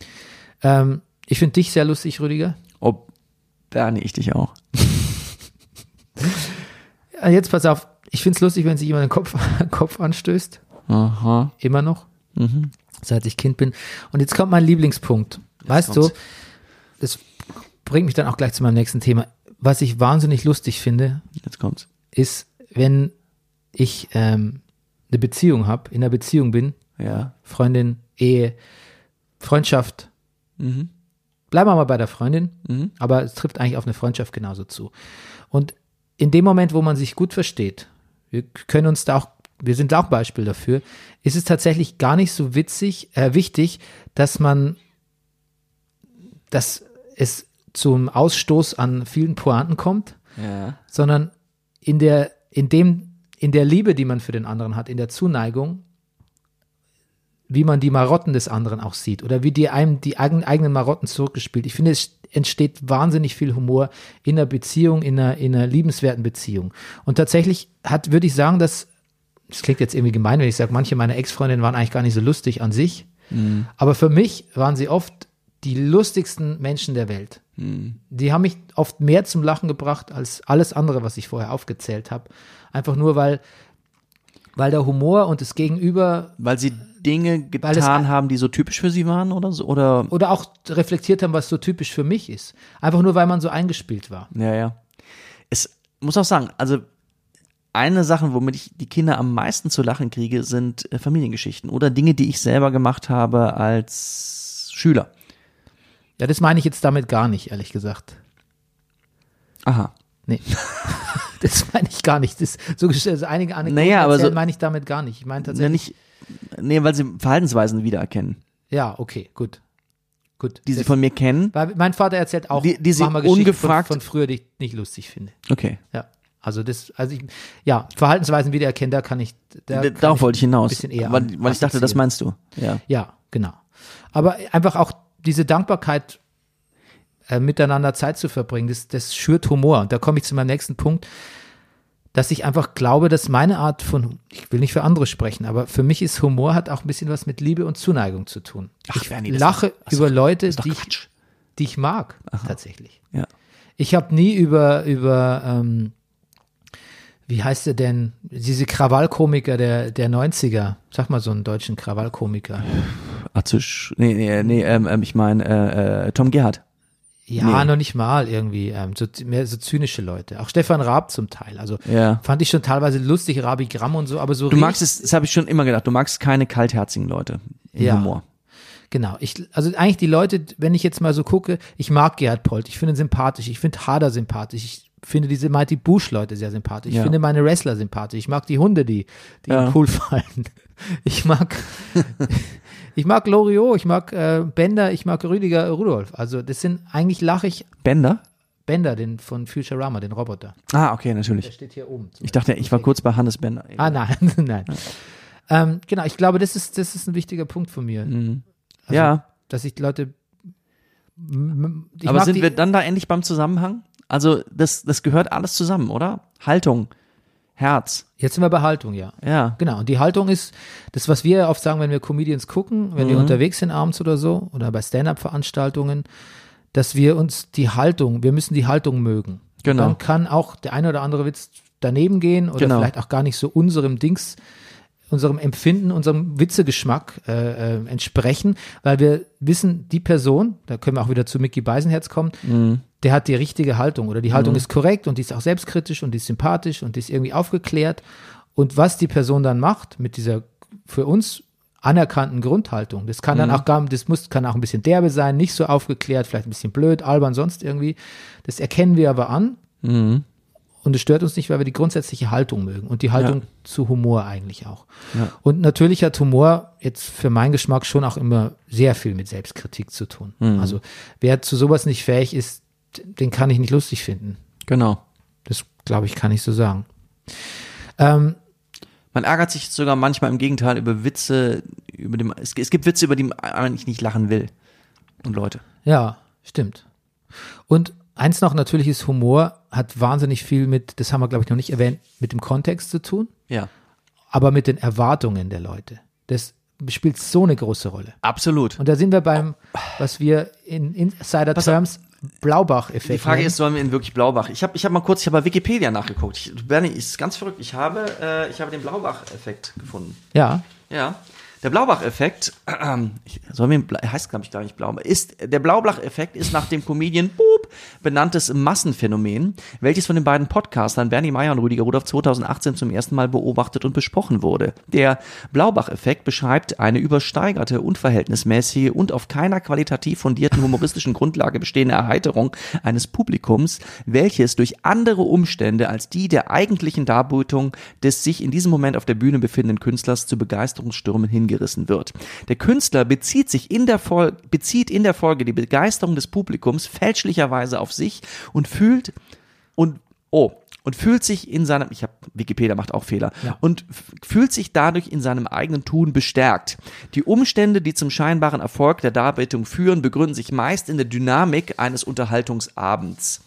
Ähm, ich finde dich sehr lustig, Rüdiger. Ob, Bernie, ich dich auch. Jetzt pass auf, ich finde es lustig, wenn sich jemand den Kopf, Kopf anstößt. Aha. Immer noch. Mhm. Seit ich Kind bin. Und jetzt kommt mein Lieblingspunkt. weißt kommt's. du, das bringt mich dann auch gleich zu meinem nächsten Thema. Was ich wahnsinnig lustig finde, Jetzt kommt's. ist, wenn ich ähm, eine Beziehung habe, in einer Beziehung bin, Ja. Freundin, Ehe, Freundschaft. Mhm. Bleiben wir mal bei der Freundin, Mhm. aber es trifft eigentlich auf eine Freundschaft genauso zu. Und in dem Moment, wo man sich gut versteht, wir können uns da auch, wir sind auch Beispiel dafür, ist es tatsächlich gar nicht so witzig, äh, wichtig, dass man, dass es zum Ausstoß an vielen Pointen kommt, Ja. sondern in der, in dem, in der Liebe, die man für den anderen hat, in der Zuneigung, wie man die Marotten des anderen auch sieht oder wie die einem die eigen, eigenen Marotten zurückgespielt. Ich finde, es entsteht wahnsinnig viel Humor in einer Beziehung, in einer, in einer liebenswerten Beziehung. Und tatsächlich hat, würde ich sagen, dass, das klingt jetzt irgendwie gemein, wenn ich sage, manche meiner Ex-Freundinnen waren eigentlich gar nicht so lustig an sich, aber für mich waren sie oft die lustigsten Menschen der Welt. Die haben mich oft mehr zum Lachen gebracht als alles andere, was ich vorher aufgezählt habe. Einfach nur, weil, weil der Humor und das Gegenüber Weil sie Dinge Weil es- getan haben, die so typisch für sie waren oder so? Oder? oder auch reflektiert haben, was so typisch für mich ist. Einfach nur, weil man so eingespielt war. Ja, ja. Es muss auch sagen, also eine Sache, womit ich die Kinder am meisten zu lachen kriege, sind äh, Familiengeschichten oder Dinge, die ich selber gemacht habe als Schüler. Ja, das meine ich jetzt damit gar nicht, ehrlich gesagt. Aha. Nee. das meine ich gar nicht. Das, so also einige Anekdoten Naja, aber so- meine ich damit gar nicht. Ich meine tatsächlich. nicht, nee, weil sie Verhaltensweisen wiedererkennen, Ja, okay, gut. Gut. die sie Das- von mir kennen. weil mein Vater erzählt auch Die- die sie ungefragt- von, von früher, die ich nicht lustig finde. Okay. Ja. Also das, also ich, ja, Verhaltensweisen wiedererkennen, da kann ich, da Darauf wollte ich hinaus. ein bisschen eher weil, weil ich dachte, das meinst du. Ja. Ja, genau. Aber einfach auch diese Dankbarkeit, äh, miteinander Zeit zu verbringen, das, das schürt Humor. Und da komme ich zu meinem nächsten Punkt, dass ich einfach glaube, dass meine Art von, ich will nicht für andere sprechen, aber für mich ist Humor hat auch ein bisschen was mit Liebe und Zuneigung zu tun. Ach, ich Bernie, lache doch- über Leute, die ich, die ich mag, tatsächlich. Ja. Ich habe nie über, über ähm, wie heißt er denn, diese Krawallkomiker der, der 90er, sag mal so einen deutschen Krawallkomiker. Azisch, nee, nee, nee, ähm, ähm, ich meine äh, äh, Tom Gerhardt. Ja, Nee. noch nicht mal irgendwie, ähm, so, mehr so zynische Leute. Auch Stefan Raab zum Teil. Also Ja. fand ich schon teilweise lustig, Rabi Gramm und so, aber so Du magst es, das habe ich schon immer gedacht, du magst keine kaltherzigen Leute im Ja. Humor. Genau. Ich, also eigentlich die Leute, wenn ich jetzt mal so gucke, ich mag Gerhard Polt, ich finde ihn sympathisch, ich finde Hader sympathisch, ich finde diese Mighty Bush Leute sehr sympathisch, ich Ja. finde meine Wrestler sympathisch, ich mag die Hunde, die, die Ja. ihm cool fallen. Ich mag, ich mag Loriot, ich mag äh, Bender, ich mag Rüdiger Rudolf. Also das sind, eigentlich lache ich Bender? Bender, den von Futurama, den Roboter. Ah, okay, Der natürlich. steht hier oben. Ich dachte, ich war kurz bei Hannes Bender. Ah, nein, nein. Ähm, genau, ich glaube, das ist, das ist ein wichtiger Punkt von mir. Mhm. Also, ja, Dass ich die Leute. Ich aber sind wir dann da endlich beim Zusammenhang? Also, das, das gehört alles zusammen, oder? Haltung, Herz, Jetzt sind wir bei Haltung, ja. ja. Genau, und die Haltung ist, das, was wir oft sagen, wenn wir Comedians gucken, wenn Mhm. wir unterwegs sind abends oder so, oder bei Stand-Up-Veranstaltungen, dass wir uns die Haltung, wir müssen die Haltung mögen. Genau. Dann kann auch der eine oder andere Witz daneben gehen oder Genau. vielleicht auch gar nicht so unserem Dings, unserem Empfinden, unserem Witzegeschmack äh, äh, entsprechen, weil wir wissen, die Person, da können wir auch wieder zu Mickey Beisenherz kommen, Mhm. der hat die richtige Haltung oder die Haltung ist korrekt und die ist auch selbstkritisch und die ist sympathisch und die ist irgendwie aufgeklärt. Und was die Person dann macht mit dieser für uns anerkannten Grundhaltung, das kann dann auch gar, das muss, kann auch ein bisschen derbe sein, nicht so aufgeklärt, vielleicht ein bisschen blöd, albern, sonst irgendwie. Das erkennen wir aber an Mhm. Und es stört uns nicht, weil wir die grundsätzliche Haltung mögen und die Haltung Ja. zu Humor eigentlich auch. Ja. Und natürlich hat Humor jetzt für meinen Geschmack schon auch immer sehr viel mit Selbstkritik zu tun. Mhm. Also wer zu sowas nicht fähig ist, den kann ich nicht lustig finden. Genau. Das glaube ich, kann ich so sagen. Ähm, Man ärgert sich sogar manchmal im Gegenteil über Witze, über dem, es, es gibt Witze, über die man eigentlich nicht lachen will. Und Leute. ja, stimmt. Und eins noch, natürlich ist Humor, hat wahnsinnig viel mit, das haben wir, glaube ich, noch nicht erwähnt, mit dem Kontext zu tun, Ja. aber mit den Erwartungen der Leute. Das spielt so eine große Rolle. Absolut. Und da sind wir beim, was wir in Insider-Terms Blaubach-Effekt Die Frage nennen. ist, sollen wir ihn wirklich Blaubach? Ich habe ich hab mal kurz, ich habe bei Wikipedia nachgeguckt. Ich, Bernie, ist ganz verrückt. Ich habe, äh, ich habe den Blaubach-Effekt gefunden. Ja, Ja. Der Blaubach-Effekt, äh, soll mir, heißt glaube ich gar nicht Blaubach, ist, der Blaubach-Effekt ist nach dem Comedian Boop benanntes Massenphänomen, welches von den beiden Podcastern Bernie Meyer und Rüdiger Rudolph 2018 zum ersten Mal beobachtet und besprochen wurde. Der Blaubach-Effekt beschreibt eine übersteigerte, unverhältnismäßige und auf keiner qualitativ fundierten humoristischen Grundlage bestehende Erheiterung eines Publikums, welches durch andere Umstände als die der eigentlichen Darbietung des sich in diesem Moment auf der Bühne befindenden Künstlers zu Begeisterungsstürmen hingerissen wird. Der Künstler bezieht sich in der Folge, bezieht in der Folge die Begeisterung des Publikums fälschlicherweise auf sich und fühlt und oh und fühlt sich in seinem, ich habe Wikipedia macht auch Fehler Ja. und fühlt sich dadurch in seinem eigenen Tun bestärkt. Die Umstände, die zum scheinbaren Erfolg der Darbietung führen, begründen sich meist in der Dynamik eines Unterhaltungsabends.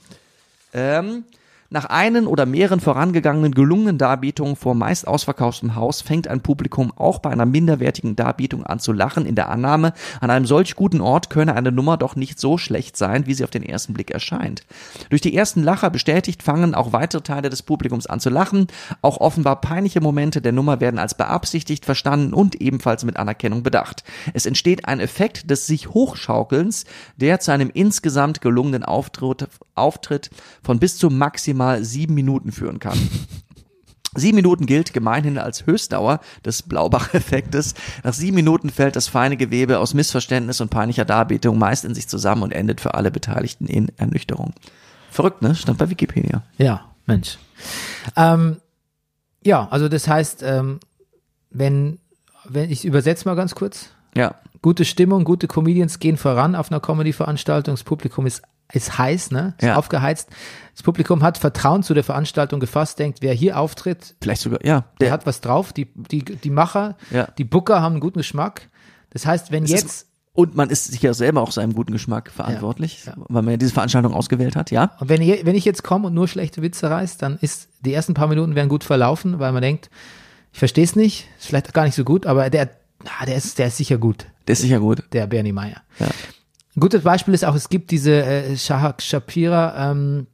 Ähm, nach einen oder mehreren vorangegangenen gelungenen Darbietungen vor meist ausverkauftem Haus fängt ein Publikum auch bei einer minderwertigen Darbietung an zu lachen, in der Annahme, an einem solch guten Ort könne eine Nummer doch nicht so schlecht sein, wie sie auf den ersten Blick erscheint. Durch die ersten Lacher bestätigt fangen auch weitere Teile des Publikums an zu lachen. Auch offenbar peinliche Momente der Nummer werden als beabsichtigt verstanden und ebenfalls mit Anerkennung bedacht. Es entsteht ein Effekt des sich Hochschaukelns, der zu einem insgesamt gelungenen Auftritt, Auftritt von bis zu maximal sieben Minuten führen kann. Sieben Minuten gilt gemeinhin als Höchstdauer des Blaubach-Effektes. Nach sieben Minuten fällt das feine Gewebe aus Missverständnis und peinlicher Darbietung meist in sich zusammen und endet für alle Beteiligten in Ernüchterung. Verrückt, ne? Stand bei Wikipedia. ja, Mensch. Ähm, ja, also das heißt, ähm, wenn, wenn ich übersetze mal ganz kurz, Ja. Gute Stimmung, gute Comedians gehen voran auf einer Comedy-Veranstaltung, das Publikum ist, ist heiß, ne? Ist Ja. aufgeheizt. Das Publikum hat Vertrauen zu der Veranstaltung gefasst, denkt, wer hier auftritt, Vielleicht sogar, ja. der hat was drauf. Die, die, die Macher, Ja. die Booker haben einen guten Geschmack. Das heißt, wenn Es jetzt Ist, und man ist sich ja selber auch seinem guten Geschmack verantwortlich, Ja. weil man ja diese Veranstaltung ausgewählt hat, ja? Und wenn, ihr, wenn ich jetzt komme und nur schlechte Witze reiß, dann ist die ersten paar Minuten werden gut verlaufen, weil man denkt, ich verstehe es nicht, ist vielleicht gar nicht so gut, aber der, ah, der, ist, der ist sicher gut, Der ist sicher gut. der Bernie Meyer. Ja. Ein gutes Beispiel ist auch, es gibt diese äh, Shahak Shapira ähm,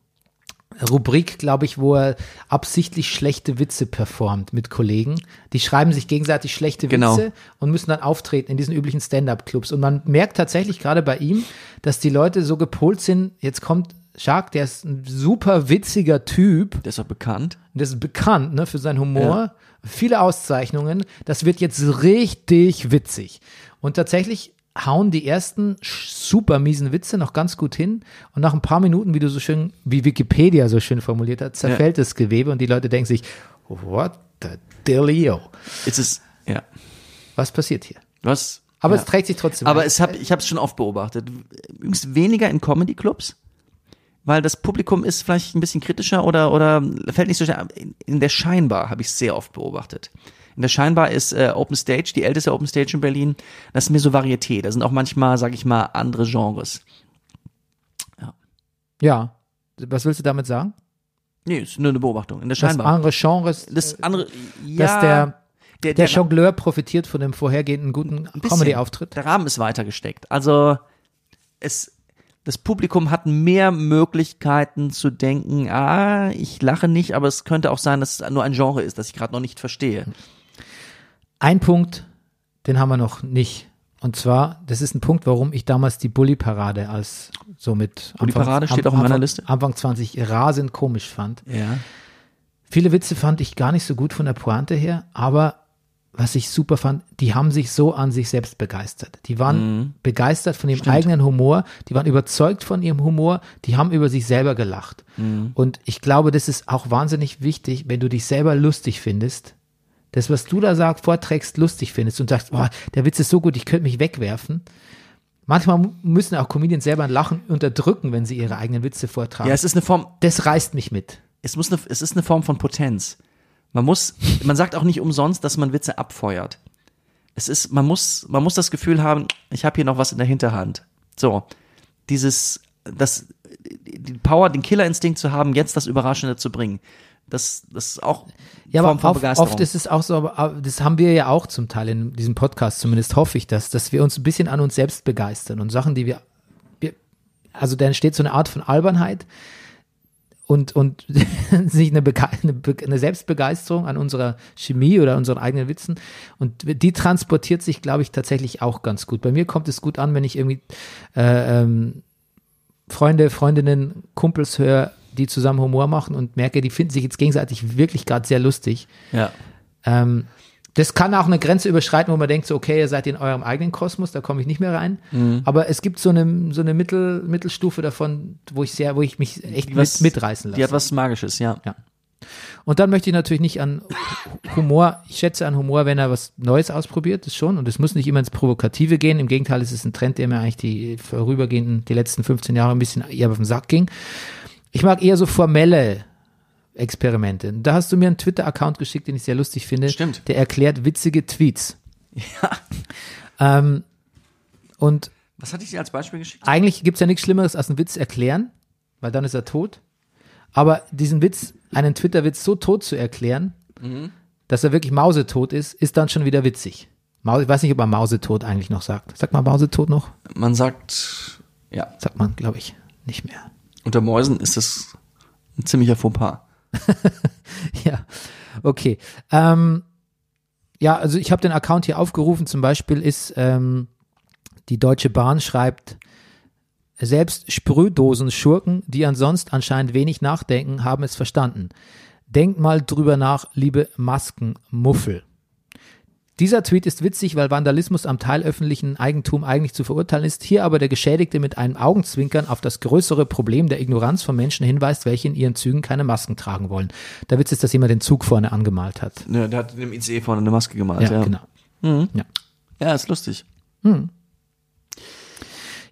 Rubrik, glaube ich, wo er absichtlich schlechte Witze performt mit Kollegen. Die schreiben sich gegenseitig schlechte Genau. Witze und müssen dann auftreten in diesen üblichen Stand-up-Clubs. Und man merkt tatsächlich gerade bei ihm, dass die Leute so gepolt sind, jetzt kommt Shark, der ist ein super witziger Typ, Der ist auch bekannt. das ist bekannt ne, für seinen Humor, viele Auszeichnungen. Das wird jetzt richtig witzig. Und tatsächlich hauen die ersten super miesen Witze noch ganz gut hin. Und nach ein paar Minuten, wie du so schön, wie Wikipedia so schön formuliert hat, zerfällt das Gewebe und die Leute denken sich, what the dealio? Ist es, ja. Was passiert hier? Was? Aber ja. es trägt sich trotzdem. Aber ein. es hab, ich habe es schon oft beobachtet. Übrigens weniger in Comedy-Clubs, weil das Publikum ist vielleicht ein bisschen kritischer oder, oder fällt nicht so schnell. In, in der Scheinbar habe ich es sehr oft beobachtet. In der Scheinbar ist äh, Open Stage, die älteste Open Stage in Berlin. Das ist mir so Varieté. Da sind auch manchmal, sag ich mal, andere Genres. ja. Was willst du damit sagen? Nee, ist nur eine Beobachtung. In der Scheinbar. andere Genres, Das andere, ja, dass der, der, der Jongleur profitiert von dem vorhergehenden guten. Comedy-Auftritt. Der Rahmen ist weiter gesteckt. Also es, das Publikum hat mehr Möglichkeiten zu denken, ah, ich lache nicht, aber es könnte auch sein, dass es nur ein Genre ist, das ich gerade noch nicht verstehe. Ein Punkt, den haben wir noch nicht. Und zwar, das ist ein Punkt, warum ich damals die Bully-Parade als so mit Bully-Parade steht auch in meiner Anfang, Liste. Anfang 20 rasend komisch fand. Ja. Viele Witze fand ich gar nicht so gut von der Pointe her, aber was ich super fand, die haben sich so an sich selbst begeistert. Die waren Mhm. begeistert von ihrem eigenen Humor, die waren überzeugt von ihrem Humor, die haben über sich selber gelacht. Mhm. Und ich glaube, das ist auch wahnsinnig wichtig, wenn du dich selber lustig findest, das, was du da sagst, vorträgst, lustig findest und sagst, boah, der Witz ist so gut, ich könnte mich wegwerfen. Manchmal müssen auch Comedians selber ein Lachen unterdrücken, wenn sie ihre eigenen Witze vortragen. Ja, es ist eine Form, das reißt mich mit. es muss eine, es ist eine Form von Potenz. Man muss, man sagt auch nicht umsonst, dass man Witze abfeuert. Es ist, man muss, man muss das Gefühl haben, ich habe hier noch was in der Hinterhand. So, dieses, das, die Power, den Killerinstinkt zu haben, jetzt das Überraschende zu bringen. Das, das ist auch Ja, Form aber oft, oft ist es auch so, aber das haben wir ja auch zum Teil in diesem Podcast, zumindest hoffe ich das, dass wir uns ein bisschen an uns selbst begeistern und Sachen, die wir, wir also da entsteht so eine Art von Albernheit und, und sich eine, Bege eine, eine Selbstbegeisterung an unserer Chemie oder unseren eigenen Witzen und die transportiert sich, glaube ich, tatsächlich auch ganz gut. Bei mir kommt es gut an, wenn ich irgendwie äh, ähm, Freunde, Freundinnen, Kumpels höre, die zusammen Humor machen und merke, die finden sich jetzt gegenseitig wirklich gerade sehr lustig. ja. Ähm, das kann auch eine Grenze überschreiten, wo man denkt, so, okay, ihr seid in eurem eigenen Kosmos, da komme ich nicht mehr rein. Mhm. Aber es gibt so eine, so eine Mittel, Mittelstufe davon, wo ich sehr, wo ich mich echt mit, Was- mitreißen lasse. Die hat was Magisches, ja. Ja. Und dann möchte ich natürlich nicht an Humor, ich schätze an Humor, wenn er was Neues ausprobiert, das schon. Und es muss nicht immer ins Provokative gehen. Im Gegenteil, es ist ein Trend, der mir eigentlich die vorübergehenden, die letzten 15 Jahre ein bisschen eher auf den Sack ging. Ich mag eher so formelle Experimente. Da hast du mir einen Twitter-Account geschickt, den ich sehr lustig finde. Stimmt. Der erklärt witzige Tweets. Ja. Ähm, und Was hatte ich dir als Beispiel geschickt? eigentlich gibt's ja nichts Schlimmeres als einen Witz erklären, weil dann ist er tot. Aber diesen Witz, einen Twitter-Witz so tot zu erklären, dass er wirklich mausetot ist, ist dann schon wieder witzig. Maus, ich weiß nicht, ob man mausetot eigentlich noch sagt. Sagt man mausetot noch? Man sagt, ja, Sagt man, glaube ich, nicht mehr. Unter Mäusen ist das ein ziemlicher Fauxpas. Ja, okay. Ähm, ja, also ich habe den Account hier aufgerufen. Zum Beispiel ist ähm, die Deutsche Bahn schreibt, selbst Sprühdosen-Schurken, die ansonsten anscheinend wenig nachdenken, haben es verstanden. Denkt mal drüber nach, liebe Maskenmuffel. Dieser Tweet ist witzig, weil Vandalismus am teilöffentlichen Eigentum eigentlich zu verurteilen ist, hier aber der Geschädigte mit einem Augenzwinkern auf das größere Problem der Ignoranz von Menschen hinweist, welche in ihren Zügen keine Masken tragen wollen. Der Witz ist, dass jemand den Zug vorne angemalt hat. Ja, der hat in dem ICE vorne eine Maske gemalt. Ja, Ja, genau. Ja. Ja, ist lustig.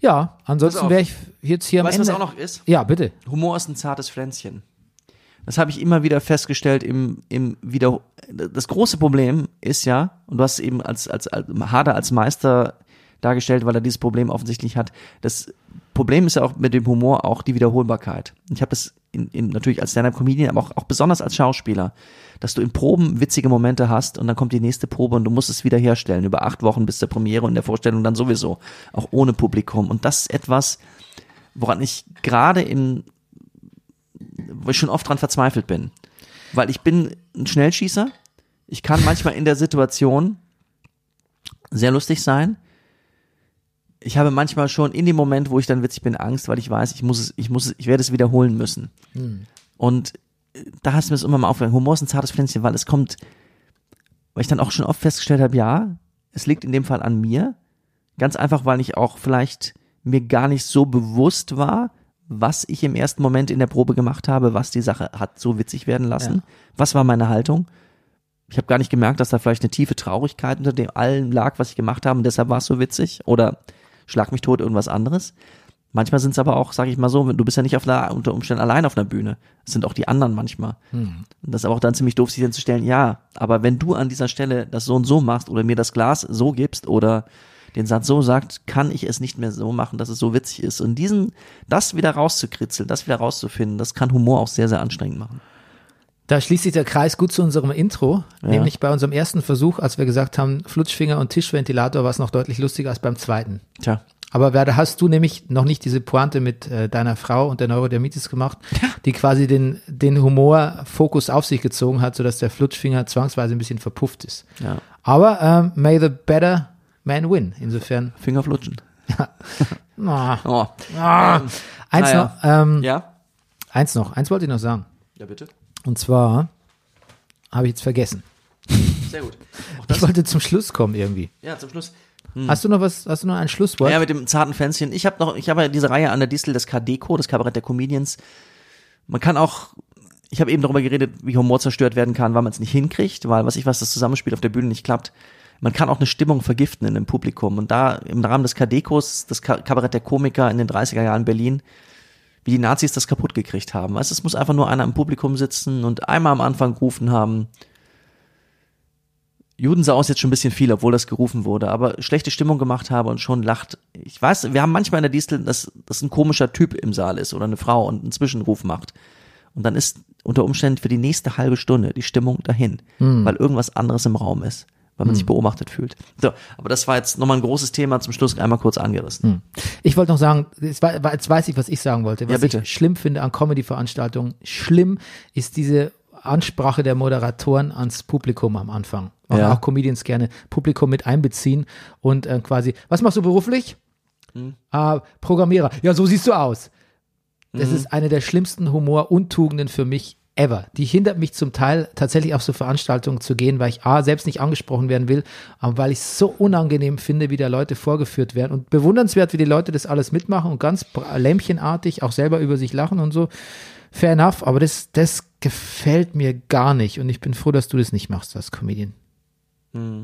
Ja, ansonsten wäre ich jetzt hier am Weißt du, was Ende. auch noch ist? Ja, bitte. Humor ist ein zartes Pflänzchen. Das habe ich immer wieder festgestellt im, im wieder. Das große Problem ist ja, und du hast eben als, als, als Hader als Meister dargestellt, weil er dieses Problem offensichtlich hat. Das Problem ist ja auch mit dem Humor auch die Wiederholbarkeit. Ich habe das in, in, natürlich als Stand-up-Comedian, aber auch, auch besonders als Schauspieler, dass du in Proben witzige Momente hast und dann kommt die nächste Probe und du musst es wieder herstellen über acht Wochen bis zur Premiere und der Vorstellung dann sowieso, auch ohne Publikum. Und das ist etwas, woran ich gerade in wo ich schon oft dran verzweifelt bin. Weil ich bin ein Schnellschießer. Ich kann manchmal in der Situation sehr lustig sein. Ich habe manchmal schon in dem Moment, wo ich dann witzig bin, Angst, weil ich weiß, ich muss es, ich muss es, ich werde es wiederholen müssen. Und äh, da hast du mir es immer mal aufgehört. Humor ist ein zartes Pflänzchen, weil es kommt, weil ich dann auch schon oft festgestellt habe, ja, es liegt in dem Fall an mir. Ganz einfach, weil ich auch vielleicht mir gar nicht so bewusst war, was ich im ersten Moment in der Probe gemacht habe, was die Sache hat so witzig werden lassen. Ja. Was war meine Haltung? Ich habe gar nicht gemerkt, dass da vielleicht eine tiefe Traurigkeit unter dem allen lag, was ich gemacht habe und deshalb war es so witzig oder schlag mich tot irgendwas anderes. Manchmal sind es aber auch, sage ich mal so, du bist ja nicht auf einer, unter Umständen allein auf einer Bühne. Es sind auch die anderen manchmal. Und das ist aber auch dann ziemlich doof, sich dann zu stellen, ja, aber wenn du an dieser Stelle das so und so machst oder mir das Glas so gibst oder den Satz so sagt, kann ich es nicht mehr so machen, dass es so witzig ist. Und diesen, das wieder rauszukritzeln, das wieder rauszufinden, das kann Humor auch sehr, sehr anstrengend machen. Da schließt sich der Kreis gut zu unserem Intro, nämlich bei unserem ersten Versuch, als wir gesagt haben, Flutschfinger und Tischventilator, war es noch deutlich lustiger als beim zweiten. Tja. Aber da hast du nämlich noch nicht diese Pointe mit äh, deiner Frau und der Neurodermitis gemacht, die quasi den, den Humorfokus auf sich gezogen hat, sodass der Flutschfinger zwangsweise ein bisschen verpufft ist. Ja. Aber ähm, may the better man win. Insofern. Fingerflutschen. Ah, Oh. ah. Eins Naja. noch, ähm, Ja? eins noch, eins wollte ich noch sagen. Ja, bitte. Und zwar habe ich jetzt vergessen. Sehr gut. Ich wollte zum Schluss kommen irgendwie. ja, zum Schluss. Hast du noch was, hast du noch ein Schlusswort? Ja, mit dem zarten Pflänzchen. Ich habe noch, ich habe ja diese Reihe an der Distel, das Kadeco, das Kabarett der Comedians. Man kann auch, ich habe eben darüber geredet, wie Humor zerstört werden kann, weil man es nicht hinkriegt, weil was ich was, das Zusammenspiel auf der Bühne nicht klappt. Man kann auch eine Stimmung vergiften in dem Publikum. Und da im Rahmen des Kadekos, das Ka- Kabarett der Komiker in den 30er Jahren in Berlin, wie die Nazis das kaputt gekriegt haben. Weißt, du, es muss einfach nur einer im Publikum sitzen und einmal am Anfang gerufen haben. Juden sah aus jetzt schon ein bisschen viel, obwohl das gerufen wurde, aber schlechte Stimmung gemacht habe und schon lacht. Ich weiß, wir haben manchmal in der Distel, dass, dass ein komischer Typ im Saal ist oder eine Frau und einen Zwischenruf macht. Und dann ist unter Umständen für die nächste halbe Stunde die Stimmung dahin, weil irgendwas anderes im Raum ist, weil man sich beobachtet fühlt. So, aber das war jetzt nochmal ein großes Thema zum Schluss einmal kurz angerissen. Ich wollte noch sagen, jetzt wei- jetzt weiß ich, was ich sagen wollte. Was Ja, bitte. ich schlimm finde an Comedy-Veranstaltungen, schlimm ist diese Ansprache der Moderatoren ans Publikum am Anfang. Machen Ja. auch Comedians gerne Publikum mit einbeziehen und äh, quasi, was machst du beruflich? Hm. Ah, Programmierer. Ja, so siehst du aus. Das ist eine der schlimmsten Humor-Untugenden für mich ever. Die hindert mich zum Teil tatsächlich auf so Veranstaltungen zu gehen, weil ich A, selbst nicht angesprochen werden will, aber weil ich es so unangenehm finde, wie da Leute vorgeführt werden und bewundernswert, wie die Leute das alles mitmachen und ganz lämpchenartig auch selber über sich lachen und so. Fair enough, aber das, das gefällt mir gar nicht und ich bin froh, dass du das nicht machst als Comedian.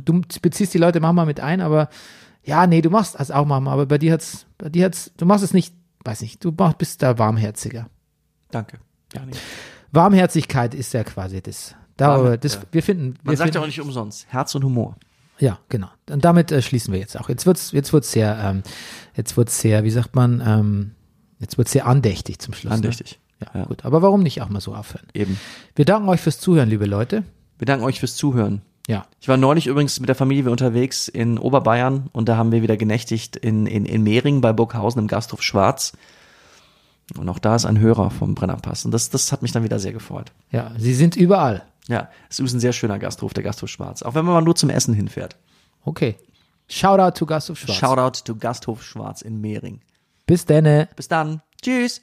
Du beziehst die Leute manchmal mit ein, aber ja, nee, du machst das auch manchmal, aber bei dir hat's, bei dir hat's, du machst es nicht, weiß nicht, du machst, bist da warmherziger. Danke. Ja, nee. Warmherzigkeit ist ja quasi das. Da, Warm- das ja. wir finden, wir Man sagt ja auch nicht umsonst. Herz und Humor. ja, genau. Und damit äh, schließen wir jetzt auch. Jetzt wird's, jetzt wird's sehr, ähm, jetzt wird's sehr, wie sagt man, ähm, jetzt wird's sehr andächtig zum Schluss. Andächtig. Ne? Ja, Ja. gut. Aber warum nicht auch mal so aufhören? Eben. Wir danken euch fürs Zuhören, liebe Leute. Wir danken euch fürs Zuhören. Ja. Ich war neulich übrigens mit der Familie unterwegs in Oberbayern und da haben wir wieder genächtigt in, in, in Mehring bei Burghausen im Gasthof Schwarz. Und auch da ist ein Hörer vom Brennerpass. Und das, das hat mich dann wieder sehr gefreut. Ja, sie sind überall. Ja, es ist ein sehr schöner Gasthof, der Gasthof Schwarz. Auch wenn man mal nur zum Essen hinfährt. Okay. Shoutout to Gasthof Schwarz. Shoutout to Gasthof Schwarz in Mehring. Bis denne. Bis dann. Tschüss.